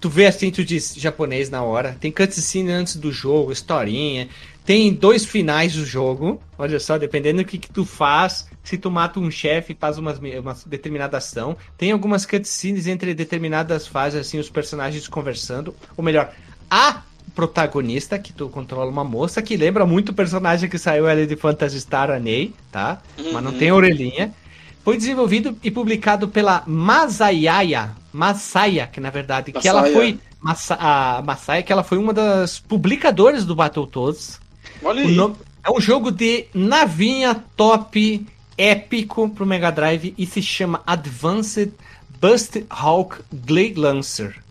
tu vê assim, tu diz japonês na hora. Tem cutscene antes do jogo, historinha. Tem dois finais do jogo. Olha só, dependendo do que, que tu faz, se tu mata um chefe, faz uma, uma determinada ação. Tem algumas cutscenes entre determinadas fases, assim, os personagens conversando. Ou melhor, a protagonista, que tu controla uma moça, que lembra muito o personagem que saiu ali de Phantasy Star Anei, tá? Uhum. Mas não tem orelhinha. Foi desenvolvido e publicado pela Masayaya, Masaya, que na verdade, Masaya. que ela foi Massa, a Masaya, que ela foi uma das publicadoras do Battletoads. Olha aí. Nome, é um jogo de navinha top épico pro Mega Drive e se chama Advanced Bust Hawk Glade Lancer.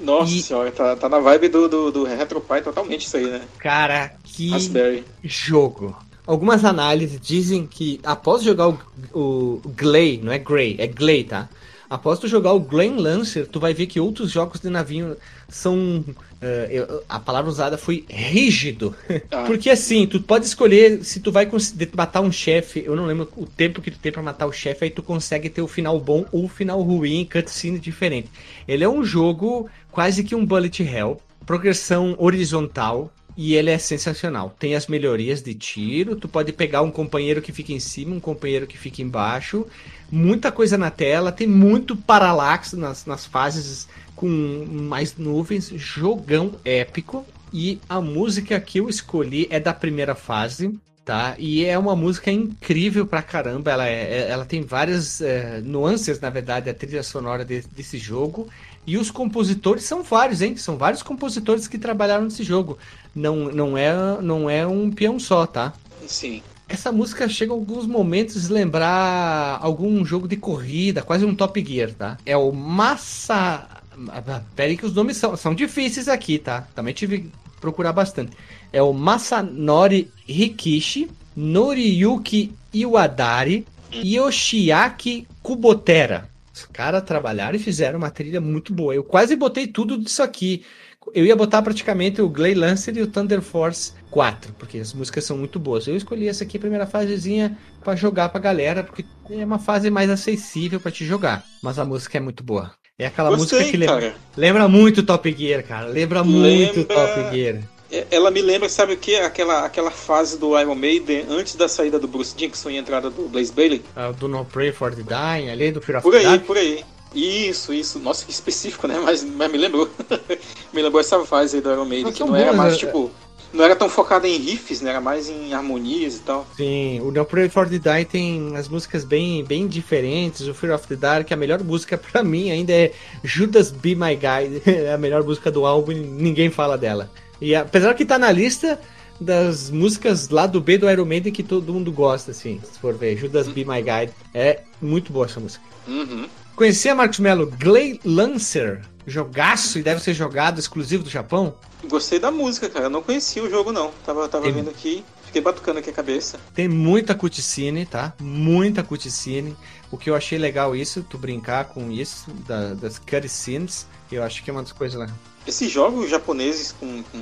Nossa e... senhora, tá, tá na vibe do, do, do RetroPie totalmente isso aí, né? Cara, que Raspberry. jogo. Algumas análises dizem que após jogar o, o Glay, não é Grey, é Glay, tá? Após tu jogar o Glen Lancer, tu vai ver que outros jogos de navio são. Uh, a palavra usada foi rígido. Ah. Porque assim, tu pode escolher se tu vai matar um chefe. Eu não lembro o tempo que tu tem para matar o chefe, aí tu consegue ter o final bom ou o final ruim, cutscene diferente. Ele é um jogo quase que um bullet hell, progressão horizontal, e ele é sensacional. Tem as melhorias de tiro, tu pode pegar um companheiro que fica em cima, um companheiro que fica embaixo. Muita coisa na tela, tem muito paralaxe nas, nas fases com mais nuvens. Jogão épico. E a música que eu escolhi é da primeira fase, tá? E é uma música incrível pra caramba. Ela, é, é ela tem várias é, nuances, na verdade, a trilha sonora de, desse jogo. E os compositores são vários, hein? São vários compositores que trabalharam nesse jogo. Não, não, é, não é um peão só, tá? Sim. Essa música chega em alguns momentos de lembrar algum jogo de corrida, quase um Top Gear, tá? É o Massa. Pera aí que os nomes são, são difíceis aqui, tá? Também tive que procurar bastante. É o Masanori Rikishi, Noriyuki Iwadari, Yoshiaki Kubotera. Os caras trabalharam e fizeram uma trilha muito boa. Eu quase botei tudo disso aqui. Eu ia botar praticamente o Glay Lancer e o Thunder Force 4, porque as músicas são muito boas. Eu escolhi essa aqui, a primeira fasezinha, para jogar pra galera, porque é uma fase mais acessível para te jogar. Mas a música é muito boa. É aquela Gostei, música que lembra, lembra muito Top Gear, cara. Lembra, lembra... muito Top Gear. É, ela me lembra, sabe o que? Aquela, aquela fase do Iron Maiden antes da saída do Bruce Dickinson e entrada do Blaze Bailey. Ah, do No Pray for the Dying, ali do Fear of Por aí, por aí. Isso, isso. Nossa, que específico, né? Mas, mas me lembrou. me lembrou essa fase aí do Iron Maiden, que não era mais, é... tipo... Não era tão focada em riffs, né? Era mais em harmonias e tal. Sim, o No Pray for the Dying tem as músicas bem, bem diferentes. O Fear of the Dark, a melhor música para mim ainda é Judas Be My Guide. É a melhor música do álbum e ninguém fala dela. E apesar que tá na lista das músicas lá do B do Iron Maiden que todo mundo gosta, assim, se for ver. Judas Be My Guide. É muito boa essa música. Uhum. Conhecia, Marcos Mello, Glay Lancer, jogaço e deve ser jogado exclusivo do Japão? Gostei da música, cara. Eu não conhecia o jogo, não. Tava, tava Tem... vendo aqui. Fiquei batucando aqui a cabeça. Tem muita cutscene, tá? Muita cutscene. O que eu achei legal isso, tu brincar com isso, da, das cutscenes, eu acho que é uma das coisas lá. Esses jogos japoneses com, com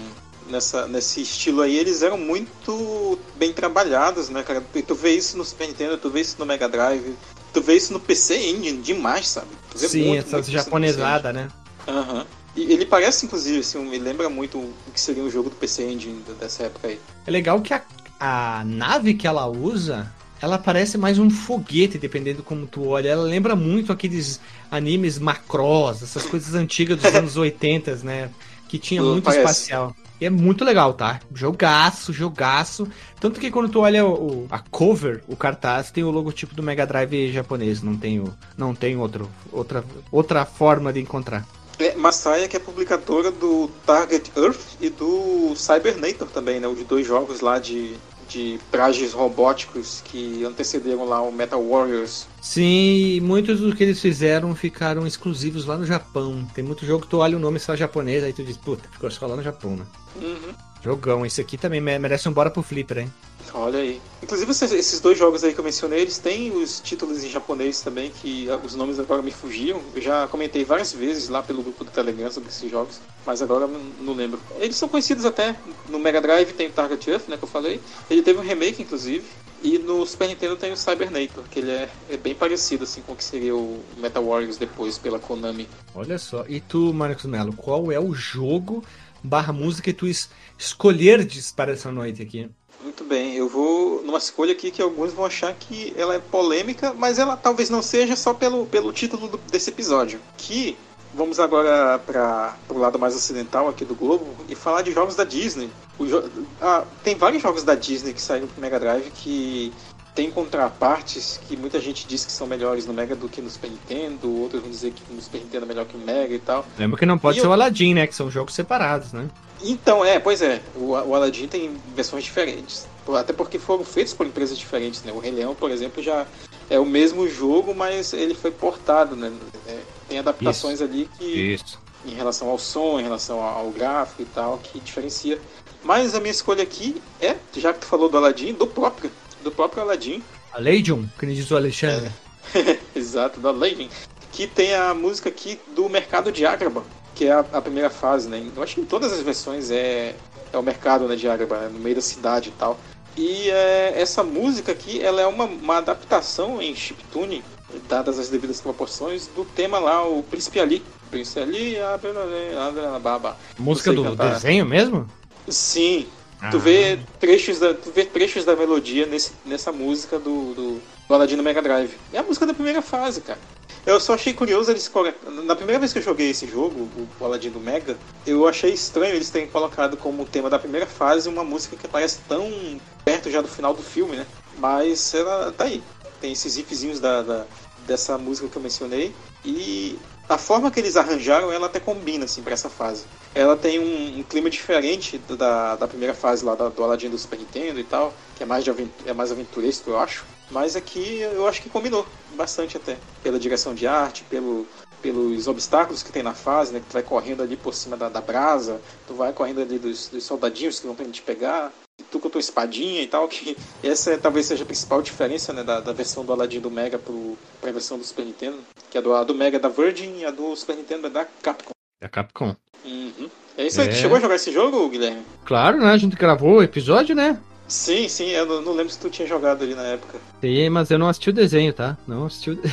nessa, nesse estilo aí, eles eram muito bem trabalhados, né, cara? Tu vê isso no Super Nintendo, tu vê isso no Mega Drive, tu vê isso no PC Engine demais, sabe? Sim, muito, essa muito japonesada, né? Aham. Uhum. E ele parece, inclusive, assim, me lembra muito o que seria um jogo do PC Engine dessa época aí. É legal que a, a nave que ela usa, ela parece mais um foguete, dependendo como tu olha. Ela lembra muito aqueles animes macros, essas coisas antigas dos anos 80, né? Que tinha muito parece. espacial. E é muito legal, tá? Jogaço, jogaço. Tanto que quando tu olha o, a cover, o cartaz, tem o logotipo do Mega Drive japonês. Não tem, o, não tem outro, outra, outra forma de encontrar. É, Masaya, que é publicadora do Target Earth e do Cybernator também, né? Os dois jogos lá de de trajes robóticos que antecederam lá o Metal Warriors. Sim, muitos dos que eles fizeram ficaram exclusivos lá no Japão. Tem muito jogo que tu olha o nome só japonês, aí tu diz, puta, ficou só lá no Japão, né? Uhum. Jogão, esse aqui também merece um bora pro Flipper, hein? Olha aí. Inclusive esses dois jogos aí que eu mencionei, eles têm os títulos em japonês também, que ah, os nomes agora me fugiam. Eu já comentei várias vezes lá pelo grupo do Telegram sobre esses jogos, mas agora não lembro. Eles são conhecidos até. No Mega Drive tem o Target Earth, né, que eu falei. Ele teve um remake, inclusive. E no Super Nintendo tem o Cybernator, que ele é, é, bem parecido assim com o que seria o Metal Warriors depois pela Konami. Olha só. E tu, Marcos Mello, qual é o jogo barra música que tu escolherdes para essa noite aqui? Muito bem, eu vou numa escolha aqui que alguns vão achar que ela é polêmica, mas ela talvez não seja só pelo, pelo título do, desse episódio. Que vamos agora para o lado mais ocidental aqui do globo e falar de jogos da Disney. Ah, tem vários jogos da Disney que saíram pro Mega Drive que tem contrapartes que muita gente diz que são melhores no Mega do que no Super Nintendo, outros vão dizer que no Super Nintendo é melhor que no Mega e tal. Lembra que não pode e ser eu... o Aladdin, né? Que são jogos separados, né? Então, é, pois é. O, o Aladdin tem versões diferentes. Até porque foram feitos por empresas diferentes, né? O Rei Leão, por exemplo, já é o mesmo jogo, mas ele foi portado, né? É, tem adaptações Isso. ali que. Isso. Em relação ao som, em relação ao gráfico e tal, que diferencia. Mas a minha escolha aqui é, já que tu falou do Aladdin, do próprio, do próprio Aladdin. Aladdin, que diz o Alexandre. É. Exato, do Aladdin. Que tem a música aqui do Mercado de Agrabah, que é a, a, primeira fase, né? Eu acho que em todas as versões é, é o mercado né, de Agrabah, né? no meio da cidade e tal. E é, essa música aqui, ela é uma, uma adaptação em chiptune, dadas as devidas proporções, do tema lá, o Príncipe Ali. Príncipe Ali, baba. Música do cantar. desenho mesmo? Sim. Ah. Tu, vê trechos da, tu vê trechos da melodia nesse, nessa música do, do, do Aladdin no Mega Drive. É a música da primeira fase, cara. Eu só achei curioso eles Na primeira vez que eu joguei esse jogo, o Aladdin do Mega, eu achei estranho eles terem colocado como tema da primeira fase uma música que parece tão perto já do final do filme, né? Mas ela tá aí. Tem esses riffzinhos da, da dessa música que eu mencionei. E a forma que eles arranjaram, ela até combina, assim, pra essa fase. Ela tem um, um clima diferente da, da primeira fase lá do Aladdin do Super Nintendo e tal, que é mais, de é mais aventuresco, eu acho. Mas aqui eu acho que combinou bastante até. Pela direção de arte, pelo, pelos obstáculos que tem na fase, né? Que tu vai correndo ali por cima da, da brasa, tu vai correndo ali dos, dos soldadinhos que vão te pegar, tu com a tua espadinha e tal, que essa é, talvez seja a principal diferença, né? Da, da versão do Aladdin do Mega pro, pra versão do Super Nintendo. Que a do, a do Mega é da Virgin e a do Super Nintendo é da Capcom. Da Capcom. Uhum. É isso aí. É... Tu chegou a jogar esse jogo, Guilherme? Claro, né? A gente gravou o episódio, né? Sim, sim, eu não, não, lembro se tu tinha jogado ali na época. Sim, mas eu não assisti o desenho, tá? Não assisti o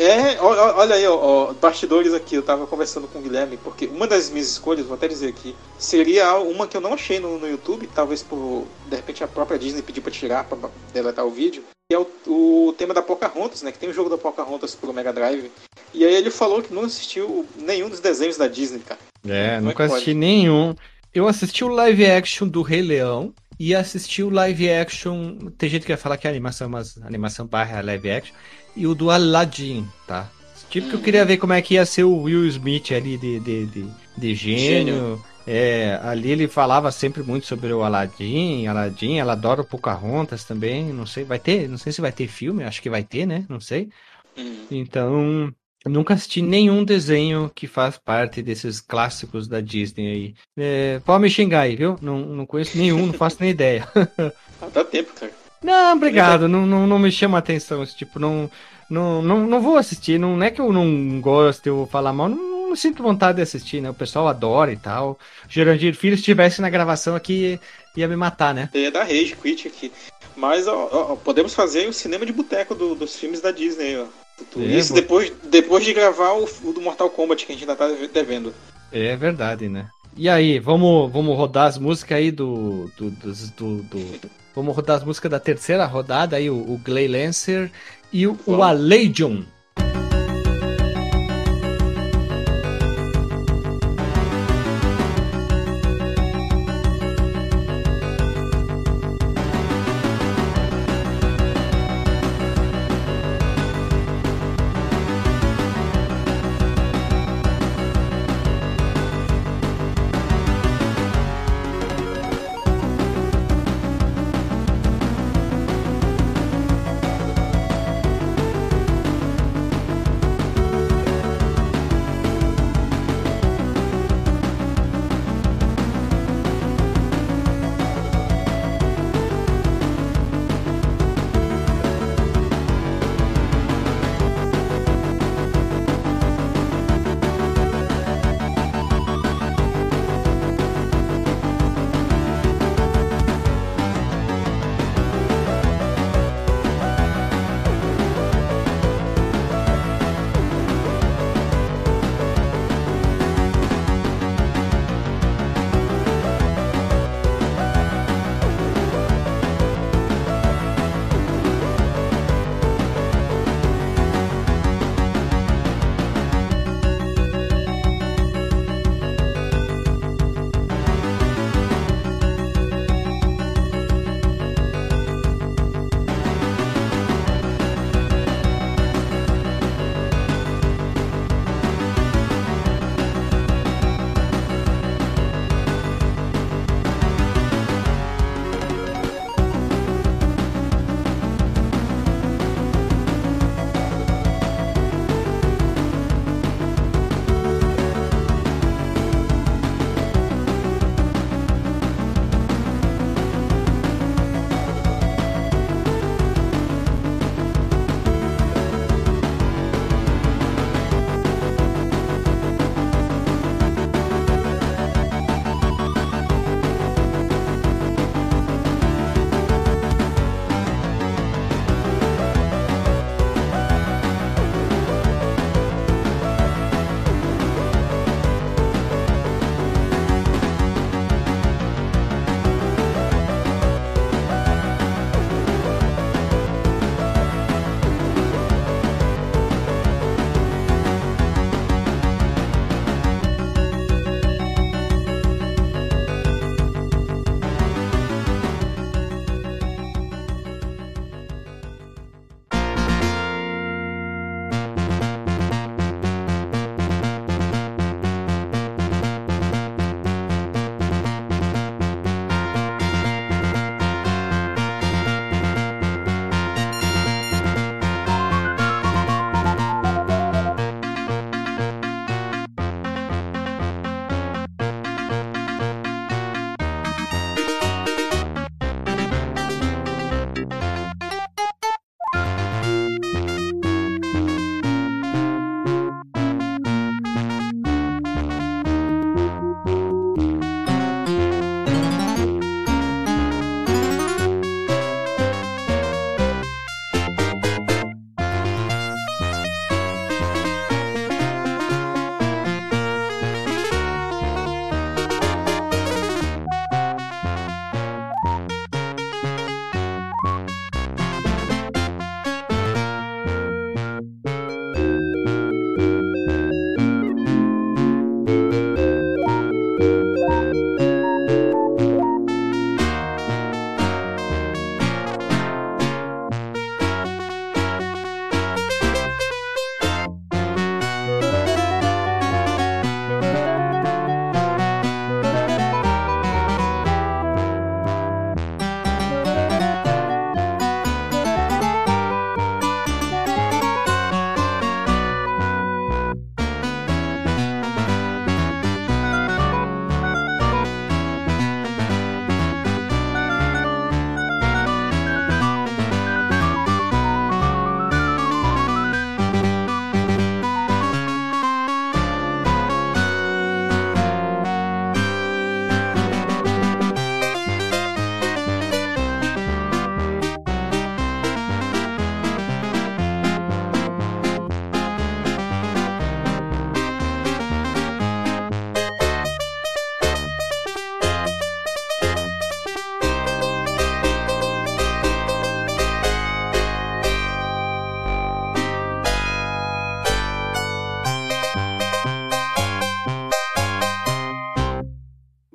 É, olha aí, ó, bastidores aqui, eu tava conversando com o Guilherme, porque uma das minhas escolhas, vou até dizer aqui, seria uma que eu não achei no, no YouTube, talvez por, de repente, a própria Disney pediu pra tirar, pra deletar o vídeo, que é o, o tema da Pocahontas, né, que tem o um jogo da Pocahontas pro Mega Drive, e aí ele falou que não assistiu nenhum dos desenhos da Disney, cara. É, Como nunca é assisti nenhum. Eu assisti o live action do Rei Leão, e assisti o live action. Tem gente que vai falar que é animação, mas animação barra live action. E o do Aladdin, tá? Tipo que eu queria ver como é que ia ser o Will Smith ali de, de, de, de gênio. gênio. É, ali ele falava sempre muito sobre o Aladdin, Aladdin, ela adora o Pocahontas também, não sei, vai ter, não sei se vai ter filme, acho que vai ter, né? Não sei. Uhum. Então, nunca assisti nenhum desenho que faz parte desses clássicos da Disney aí. É, pode me xingar aí, viu? Não, não conheço nenhum, não faço nem ideia. Ah, dá tempo, cara. Não, obrigado. Não, não, não me chama a atenção. Tipo, não, não, não, não vou assistir. Não é que eu não gosto, eu vou falar mal. Não, não sinto vontade de assistir, né? O pessoal adora e tal. Gerandir Filho, se estivesse na gravação aqui, ia me matar, né? Ia dar rage quit aqui. Mas ó, ó, podemos fazer o cinema de boteco do, dos filmes da Disney, ó. Isso depois, depois de gravar o, o, do Mortal Kombat que a gente ainda tá devendo. É verdade, né? E aí, vamos, vamos rodar as músicas aí do. do, do, do, vamos rodar as músicas da terceira rodada aí, o, o Glay Lancer e o, o Alegion.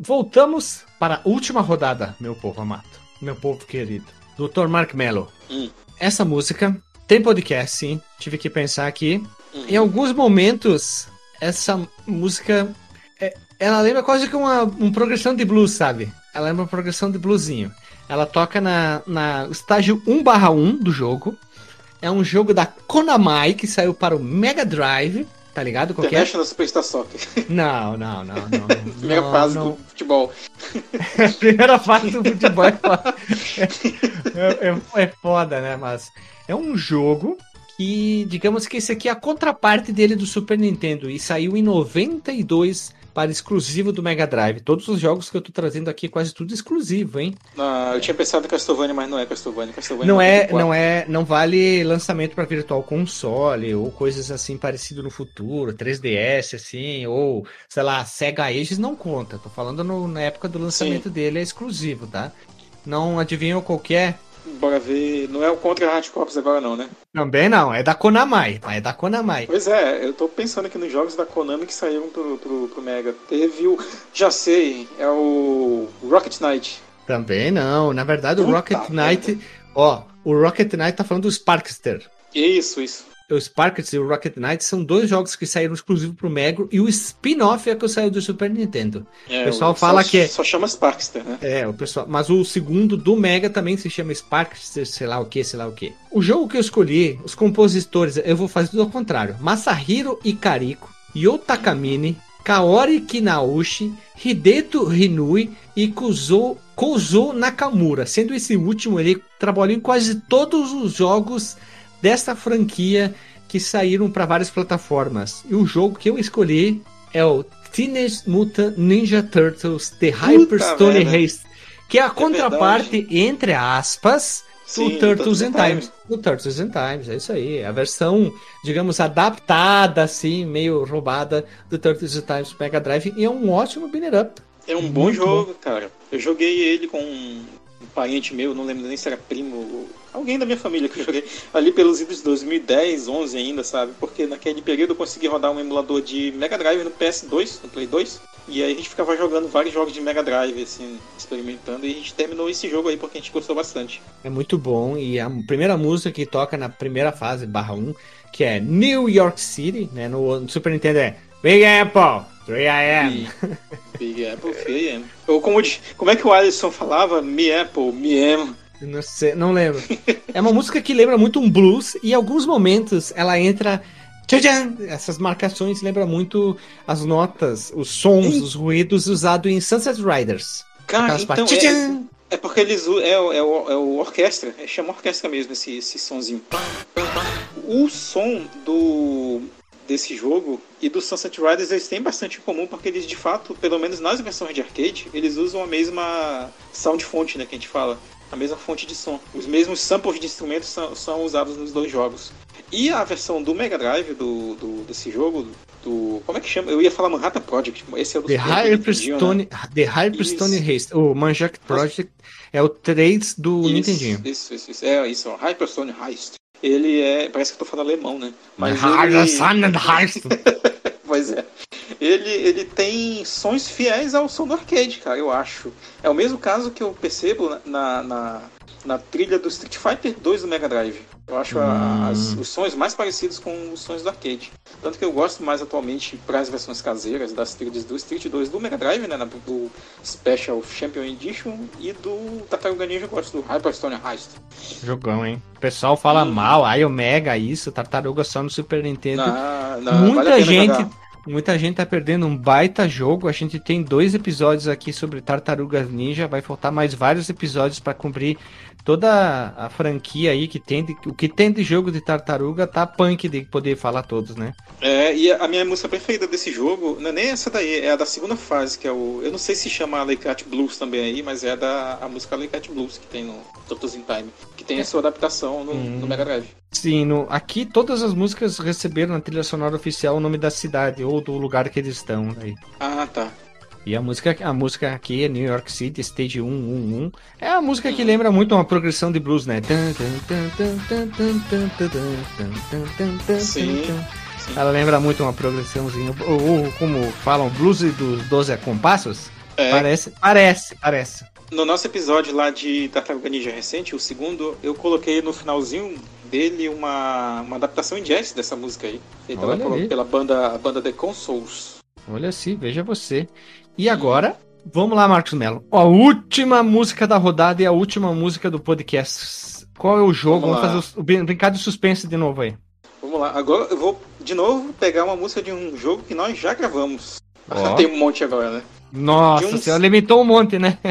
Voltamos para a última rodada, meu povo amado, meu povo querido. Dr. Mark Mello. Hum. Essa música tem podcast, sim. Tive que pensar aqui. Uhum. Em alguns momentos, essa música. é- ela lembra quase que uma, um progressão de blues, sabe? Ela lembra uma progressão de bluesinho. Ela toca na, na estágio 1/1 do jogo. É um jogo da Konami que saiu para o Mega Drive. Tá ligado? Qual que é? International Superstar Soccer. Não, não, não, não. Primeira não, fase não. do futebol. Primeira fase do futebol é foda. É, é- é foda, né? Mas é um jogo que, digamos que esse aqui é a contraparte dele do Super Nintendo e saiu em 92 para exclusivo do Mega Drive. Todos os jogos que eu tô trazendo aqui, quase tudo exclusivo, hein? Ah, eu tinha pensado em Castlevania, mas não é Castlevania. Castlevania Não é, 94. não é, não vale lançamento para Virtual Console ou coisas assim parecido no futuro, 3DS assim, ou sei lá, Sega Ages não conta. Tô falando no- na época do lançamento dele é exclusivo, tá? Não adivinham qualquer? Bora ver. Não é o Contra Hard Corps agora, não, né? Também não, é da Konami, mas é da Konami. Pois é, eu tô pensando aqui nos jogos da Konami que saíram pro, pro, pro Mega. Teve o. Já sei, é o Rocket Knight. Também não, na verdade o Puta Rocket Knight, ó, o Rocket Knight tá falando do Sparkster. Isso, isso. O Sparkster e o Rocket Knight são dois jogos que saíram exclusivo pro Mega e o spin-off é que saiu do Super Nintendo. É, O pessoal só- fala que é- Só chama Sparkster, né? É, o pessoal. Mas o segundo do Mega também se chama Sparkster, sei lá o que, sei lá o que. O jogo que eu escolhi, os compositores, eu vou fazer tudo ao contrário. Masahiro Ikariko, Yo Takamine, Kaori Kinauchi, Hideto Hinui e Kuzo, Kozo Nakamura. Sendo esse último, ele trabalhou em quase todos os jogos desta franquia que saíram para várias plataformas. E o jogo que eu escolhi é o Teenage Mutant Ninja Turtles The Hyperstone. Race, que é a contraparte, entre aspas, do Sim, Turtles in Time. Do Turtles in Times, é isso aí. É A versão, digamos, adaptada, assim, meio roubada do Turtles in Times Mega Drive. E é um ótimo banner up. É um bom Muito jogo, cara. Eu joguei ele com um parente meu, não lembro nem se era primo, alguém da minha família que eu joguei ali pelos idos de 2010, 11 ainda, sabe? Porque naquele período eu consegui rodar um emulador de Mega Drive no PS2, no Play 2. E aí a gente ficava jogando vários jogos de Mega Drive, assim, experimentando. E a gente terminou esse jogo aí porque a gente gostou bastante. É muito bom. E a primeira música que toca na primeira fase, barra 1, que é New York City, né? No, Super Nintendo é Big Apple, 3am. E Big Apple, 3am. Ou como, como é que o Alisson falava? Me Apple, me am. Não, sei, não lembro. É uma música que lembra muito um blues e em alguns momentos ela entra. Tchan! Essas marcações lembram muito as notas, os sons, os ruídos usados em Sunset Riders. Cara, então é! É porque eles é, é, o, é o orquestra, é, chama orquestra mesmo esse, esse sonzinho. O som do desse jogo e do Sunset Riders eles têm bastante em comum porque eles de fato, pelo menos nas versões de arcade, eles usam a mesma sound fonte, né, que a gente fala, a mesma fonte de som. Os mesmos samples de instrumentos são, são usados nos dois jogos. E a versão do Mega Drive do, do desse jogo, do como é que chama? Eu ia falar Manhattan Project, esse é o do The Nintendinho, né? Hyperstone, The Hyperstone Haste. O Manjack Project é o 3 do Isso, Nintendinho. Isso, isso, isso. É isso, ó. Hyperstone Heist. Ele é. Parece que eu tô falando alemão, né? Mas Hyperstone ele... Pois é. Ele, ele tem sons fiéis ao som do arcade, cara, eu acho. É o mesmo caso que eu percebo na, na, na trilha do Street Fighter 2 do Mega Drive. Eu acho Hum. as- os sons mais parecidos com os sons do arcade. Tanto que eu gosto mais atualmente para as versões caseiras das trilhas do Street 2 do Mega Drive, né? Do Special Champion Edition e do Tartaruga Ninja eu gosto do Hyperstone Heist. Jogão, hein? O pessoal fala Hum. mal, aí o Mega, isso, Tartaruga só no Super Nintendo. Na, na, muita vale gente, jogar. Muita gente tá perdendo um baita jogo. A gente tem dois episódios aqui sobre Tartarugas Ninja. Vai faltar mais vários episódios para cumprir toda a franquia aí que tem. De, o que tem de jogo de tartaruga tá punk de poder falar todos, né? É, e a minha música preferida desse jogo, não é nem essa daí, é a da segunda fase, que é o. Eu não sei se chama Cat Blues também aí, mas é a da a música Cat Blues que tem no Turtles in Time, que tem a sua adaptação no, Hum. no Mega Drive. Sim, no, aqui todas as músicas receberam na trilha sonora oficial o nome da cidade ou do lugar que eles estão. Aí. Ah, tá. E a música, a música aqui é New York City, Stage 111. É a música que lembra muito uma progressão de blues, né? Sim. Sim. Ela lembra muito uma progressãozinha. Ou, ou como falam, blues dos 12 compassos. É. Parece, parece, parece. No nosso episódio lá de Tartaruga Ninja recente, o segundo, eu coloquei no finalzinho dele uma, uma adaptação em jazz dessa música aí. Feita lá pela, pela banda, a banda The Consoles. Olha assim, veja você. E agora, vamos lá, Marcos Mello. A última música da rodada e a última música do podcast. Qual é o jogo? Vamos, vamos fazer o, o brincar de suspense de novo aí. Vamos lá. Agora eu vou de novo pegar uma música de um jogo que nós já gravamos. Oh. Tem um monte agora, né? Nossa, um... você limitou um monte, né?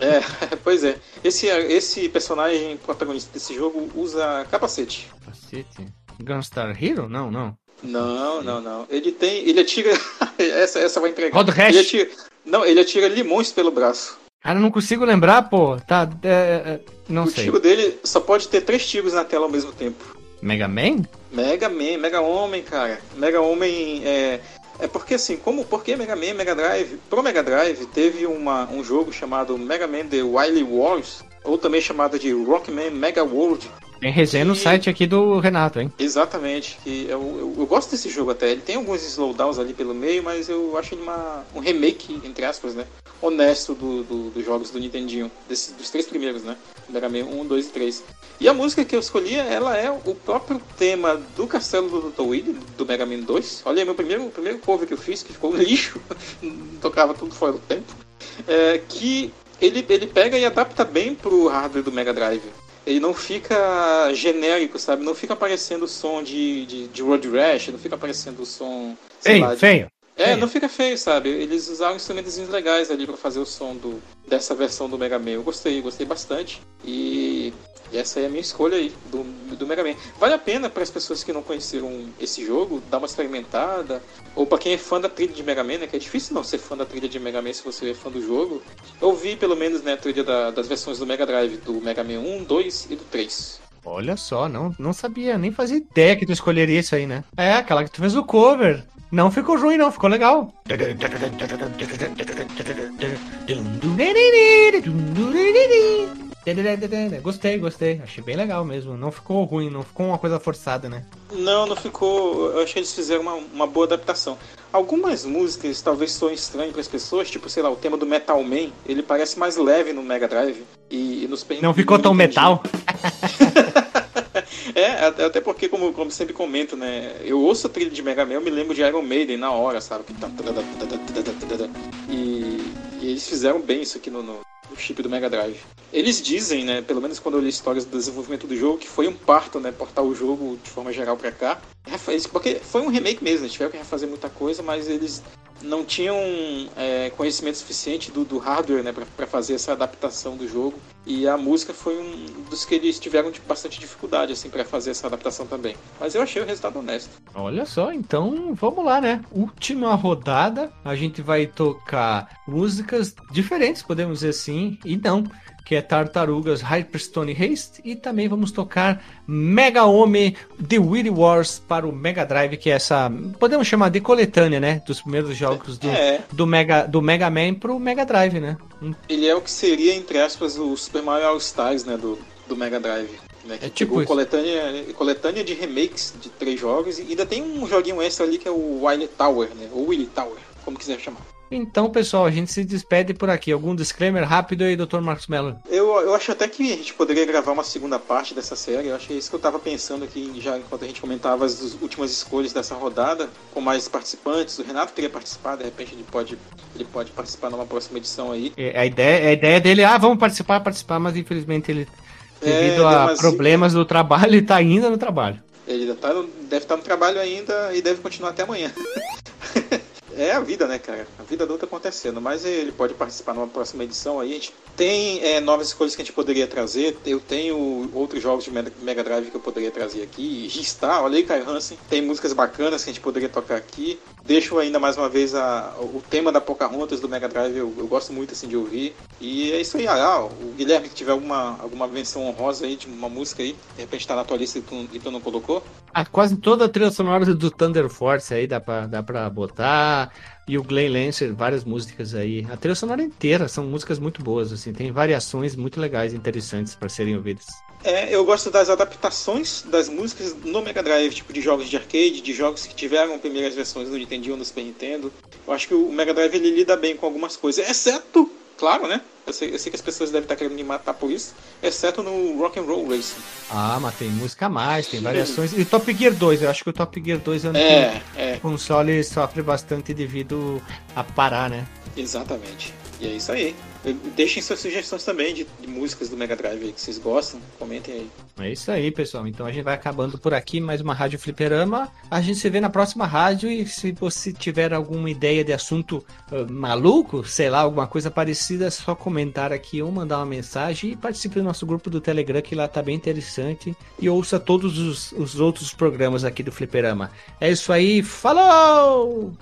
é, pois é. Esse, esse personagem protagonista desse jogo usa capacete. Capacete? Gunstar Hero? Não, não. Não, não, não. Ele tem. Ele atira. essa, essa vai entregar. Rod Hash. Ele atira... Não, ele atira limões pelo braço. Cara, não consigo lembrar, pô. Tá. É, é, não o sei. O tiro dele só pode ter três tiros na tela ao mesmo tempo. Mega Man? Mega Man, Mega Homem, cara. Mega Homem é. É porque assim, como porque Mega Man, Mega Drive, pro Mega Drive teve uma, um jogo chamado Mega Man The Wily Wars, ou também chamado de Rockman Mega World, tem resenha no site aqui do Renato, hein? Exatamente. Que eu, eu, eu, gosto desse jogo até. Ele tem alguns slowdowns ali pelo meio, mas eu acho ele uma, um remake, entre aspas, né? Honesto do, do, dos jogos do Nintendinho. Desse, dos três primeiros, né? Mega Man 1, 2 e 3. E a música que eu escolhi, ela é o próprio tema do Castelo do Dr. Willy, do Mega Man 2. Olha, meu primeiro, primeiro cover que eu fiz, que ficou um lixo. Tocava tudo fora do tempo. É, que ele, ele pega e adapta bem pro hardware do Mega Drive ele não fica genérico, sabe? Não fica aparecendo o som de, de, de Road Rash, não fica aparecendo o som. Feio, lá, de... feio. É, feio. não fica feio, sabe? Eles usaram instrumentos legais ali para fazer o som do, dessa versão do Mega Man. Eu gostei, gostei bastante. E essa é a minha escolha aí, do, do Mega Man. Vale a pena para as pessoas que não conheceram esse jogo, dar uma experimentada. Ou para quem é fã da trilha de Mega Man, né? Que é difícil não ser fã da trilha de Mega Man se você é fã do jogo. Eu vi pelo menos né, a trilha da, das versões do Mega Drive, do Mega Man 1, 2 e do 3. Olha só, não, não sabia, nem fazia ideia que tu escolheria isso aí, né? É, aquela que tu fez o cover. Não ficou ruim, não, ficou legal. Gostei, gostei. Achei bem legal mesmo. Não ficou ruim, não ficou uma coisa forçada, né? Não, não ficou. Eu achei que eles fizeram uma, uma boa adaptação. Algumas músicas talvez soem estranhas para as pessoas, tipo, sei lá, o tema do Metal Man, ele parece mais leve no Mega Drive. E, e nos Não ficou tão metal? é, até porque, como, como sempre comento, né? Eu ouço a trilha de Mega Man, eu me lembro de Iron Maiden na hora, sabe? E, e eles fizeram bem isso aqui no, no o chip do Mega Drive. Eles dizem, né, pelo menos quando eu li histórias do desenvolvimento do jogo, que foi um parto, né, portar o jogo de forma geral para cá. Porque foi um remake mesmo, eles tiveram que refazer muita coisa, mas eles não tinham é, conhecimento suficiente do, do hardware né, para fazer essa adaptação do jogo. E a música foi um dos que eles tiveram de bastante dificuldade assim para fazer essa adaptação também. Mas eu achei o resultado honesto. Olha só, então vamos lá, né? Última rodada, a gente vai tocar músicas diferentes, podemos dizer assim, e não que é Tartarugas Hyperstone Haste, e também vamos tocar Mega Homem The Willy Wars para o Mega Drive, que é essa, podemos chamar de coletânea, né, dos primeiros jogos do, é. do, Mega, do Mega Man para o Mega Drive, né? Ele é o que seria, entre aspas, o Super Mario All Stars, né, do, do Mega Drive. Né, é tipo coletânea, coletânea de remakes de três jogos, e ainda tem um joguinho extra ali que é o Wiley Tower, né, ou Willy Tower, como quiser chamar. Então, pessoal, a gente se despede por aqui. Algum disclaimer rápido aí, Dr. Marcos Mello? Eu, eu acho até que a gente poderia gravar uma segunda parte dessa série. Eu acho que é isso que eu estava pensando aqui, já enquanto a gente comentava as últimas escolhas dessa rodada, com mais participantes. O Renato queria participar, de repente ele pode, ele pode participar numa próxima edição aí. É, a ideia, a ideia dele, ah, vamos participar, participar, mas infelizmente ele, devido é, a problemas do trabalho, ele está ainda no trabalho. Ele tá, deve estar tá no trabalho ainda e deve continuar até amanhã. é a vida, né, cara? A vida adulta acontecendo. Mas ele pode participar numa próxima edição aí. A gente tem é, novas escolhas que a gente poderia trazer. Eu tenho outros jogos de Mega Drive que eu poderia trazer aqui. Está, olha aí, Caio Hansen. Tem músicas bacanas que a gente poderia tocar aqui. Deixo ainda mais uma vez a, o tema da Pocahontas do Mega Drive. Eu, eu gosto muito assim de ouvir. E é isso aí. Ah, o Guilherme que tiver alguma, alguma menção honrosa aí de uma música aí, de repente tá na tua lista e tu, e tu não colocou. Ah, quase toda a trilha sonora do Thunder Force aí dá pra, dá pra botar e o Glenn Lancer, várias músicas aí. A trilha sonora inteira são músicas muito boas, assim, tem variações muito legais, interessantes para serem ouvidas. É, eu gosto das adaptações das músicas no Mega Drive, tipo de jogos de arcade, de jogos que tiveram primeiras versões no Nintendo ou no Super Nintendo. Eu acho que o Mega Drive ele lida bem com algumas coisas, exceto, claro, né? Eu sei, eu sei que as pessoas devem estar querendo me matar por isso, exceto no Rock and Roll Racing. Ah, mas tem música a mais, tem variações. E o Top Gear 2, eu acho que o Top Gear 2 é É, é, o console sofre bastante devido a parar, né? exatamente. E é isso aí. Deixem suas sugestões também de, de músicas do Mega Drive que vocês gostam. Comentem aí. É isso aí, pessoal. Então a gente vai acabando por aqui. Mais uma Rádio Fliperama. A gente se vê na próxima rádio. E se você tiver alguma ideia de assunto uh, maluco, sei lá, alguma coisa parecida, é só comentar aqui ou mandar uma mensagem. E participe do nosso grupo do Telegram, que lá tá bem interessante. E ouça todos os, os outros programas aqui do Fliperama. É isso aí. Falou!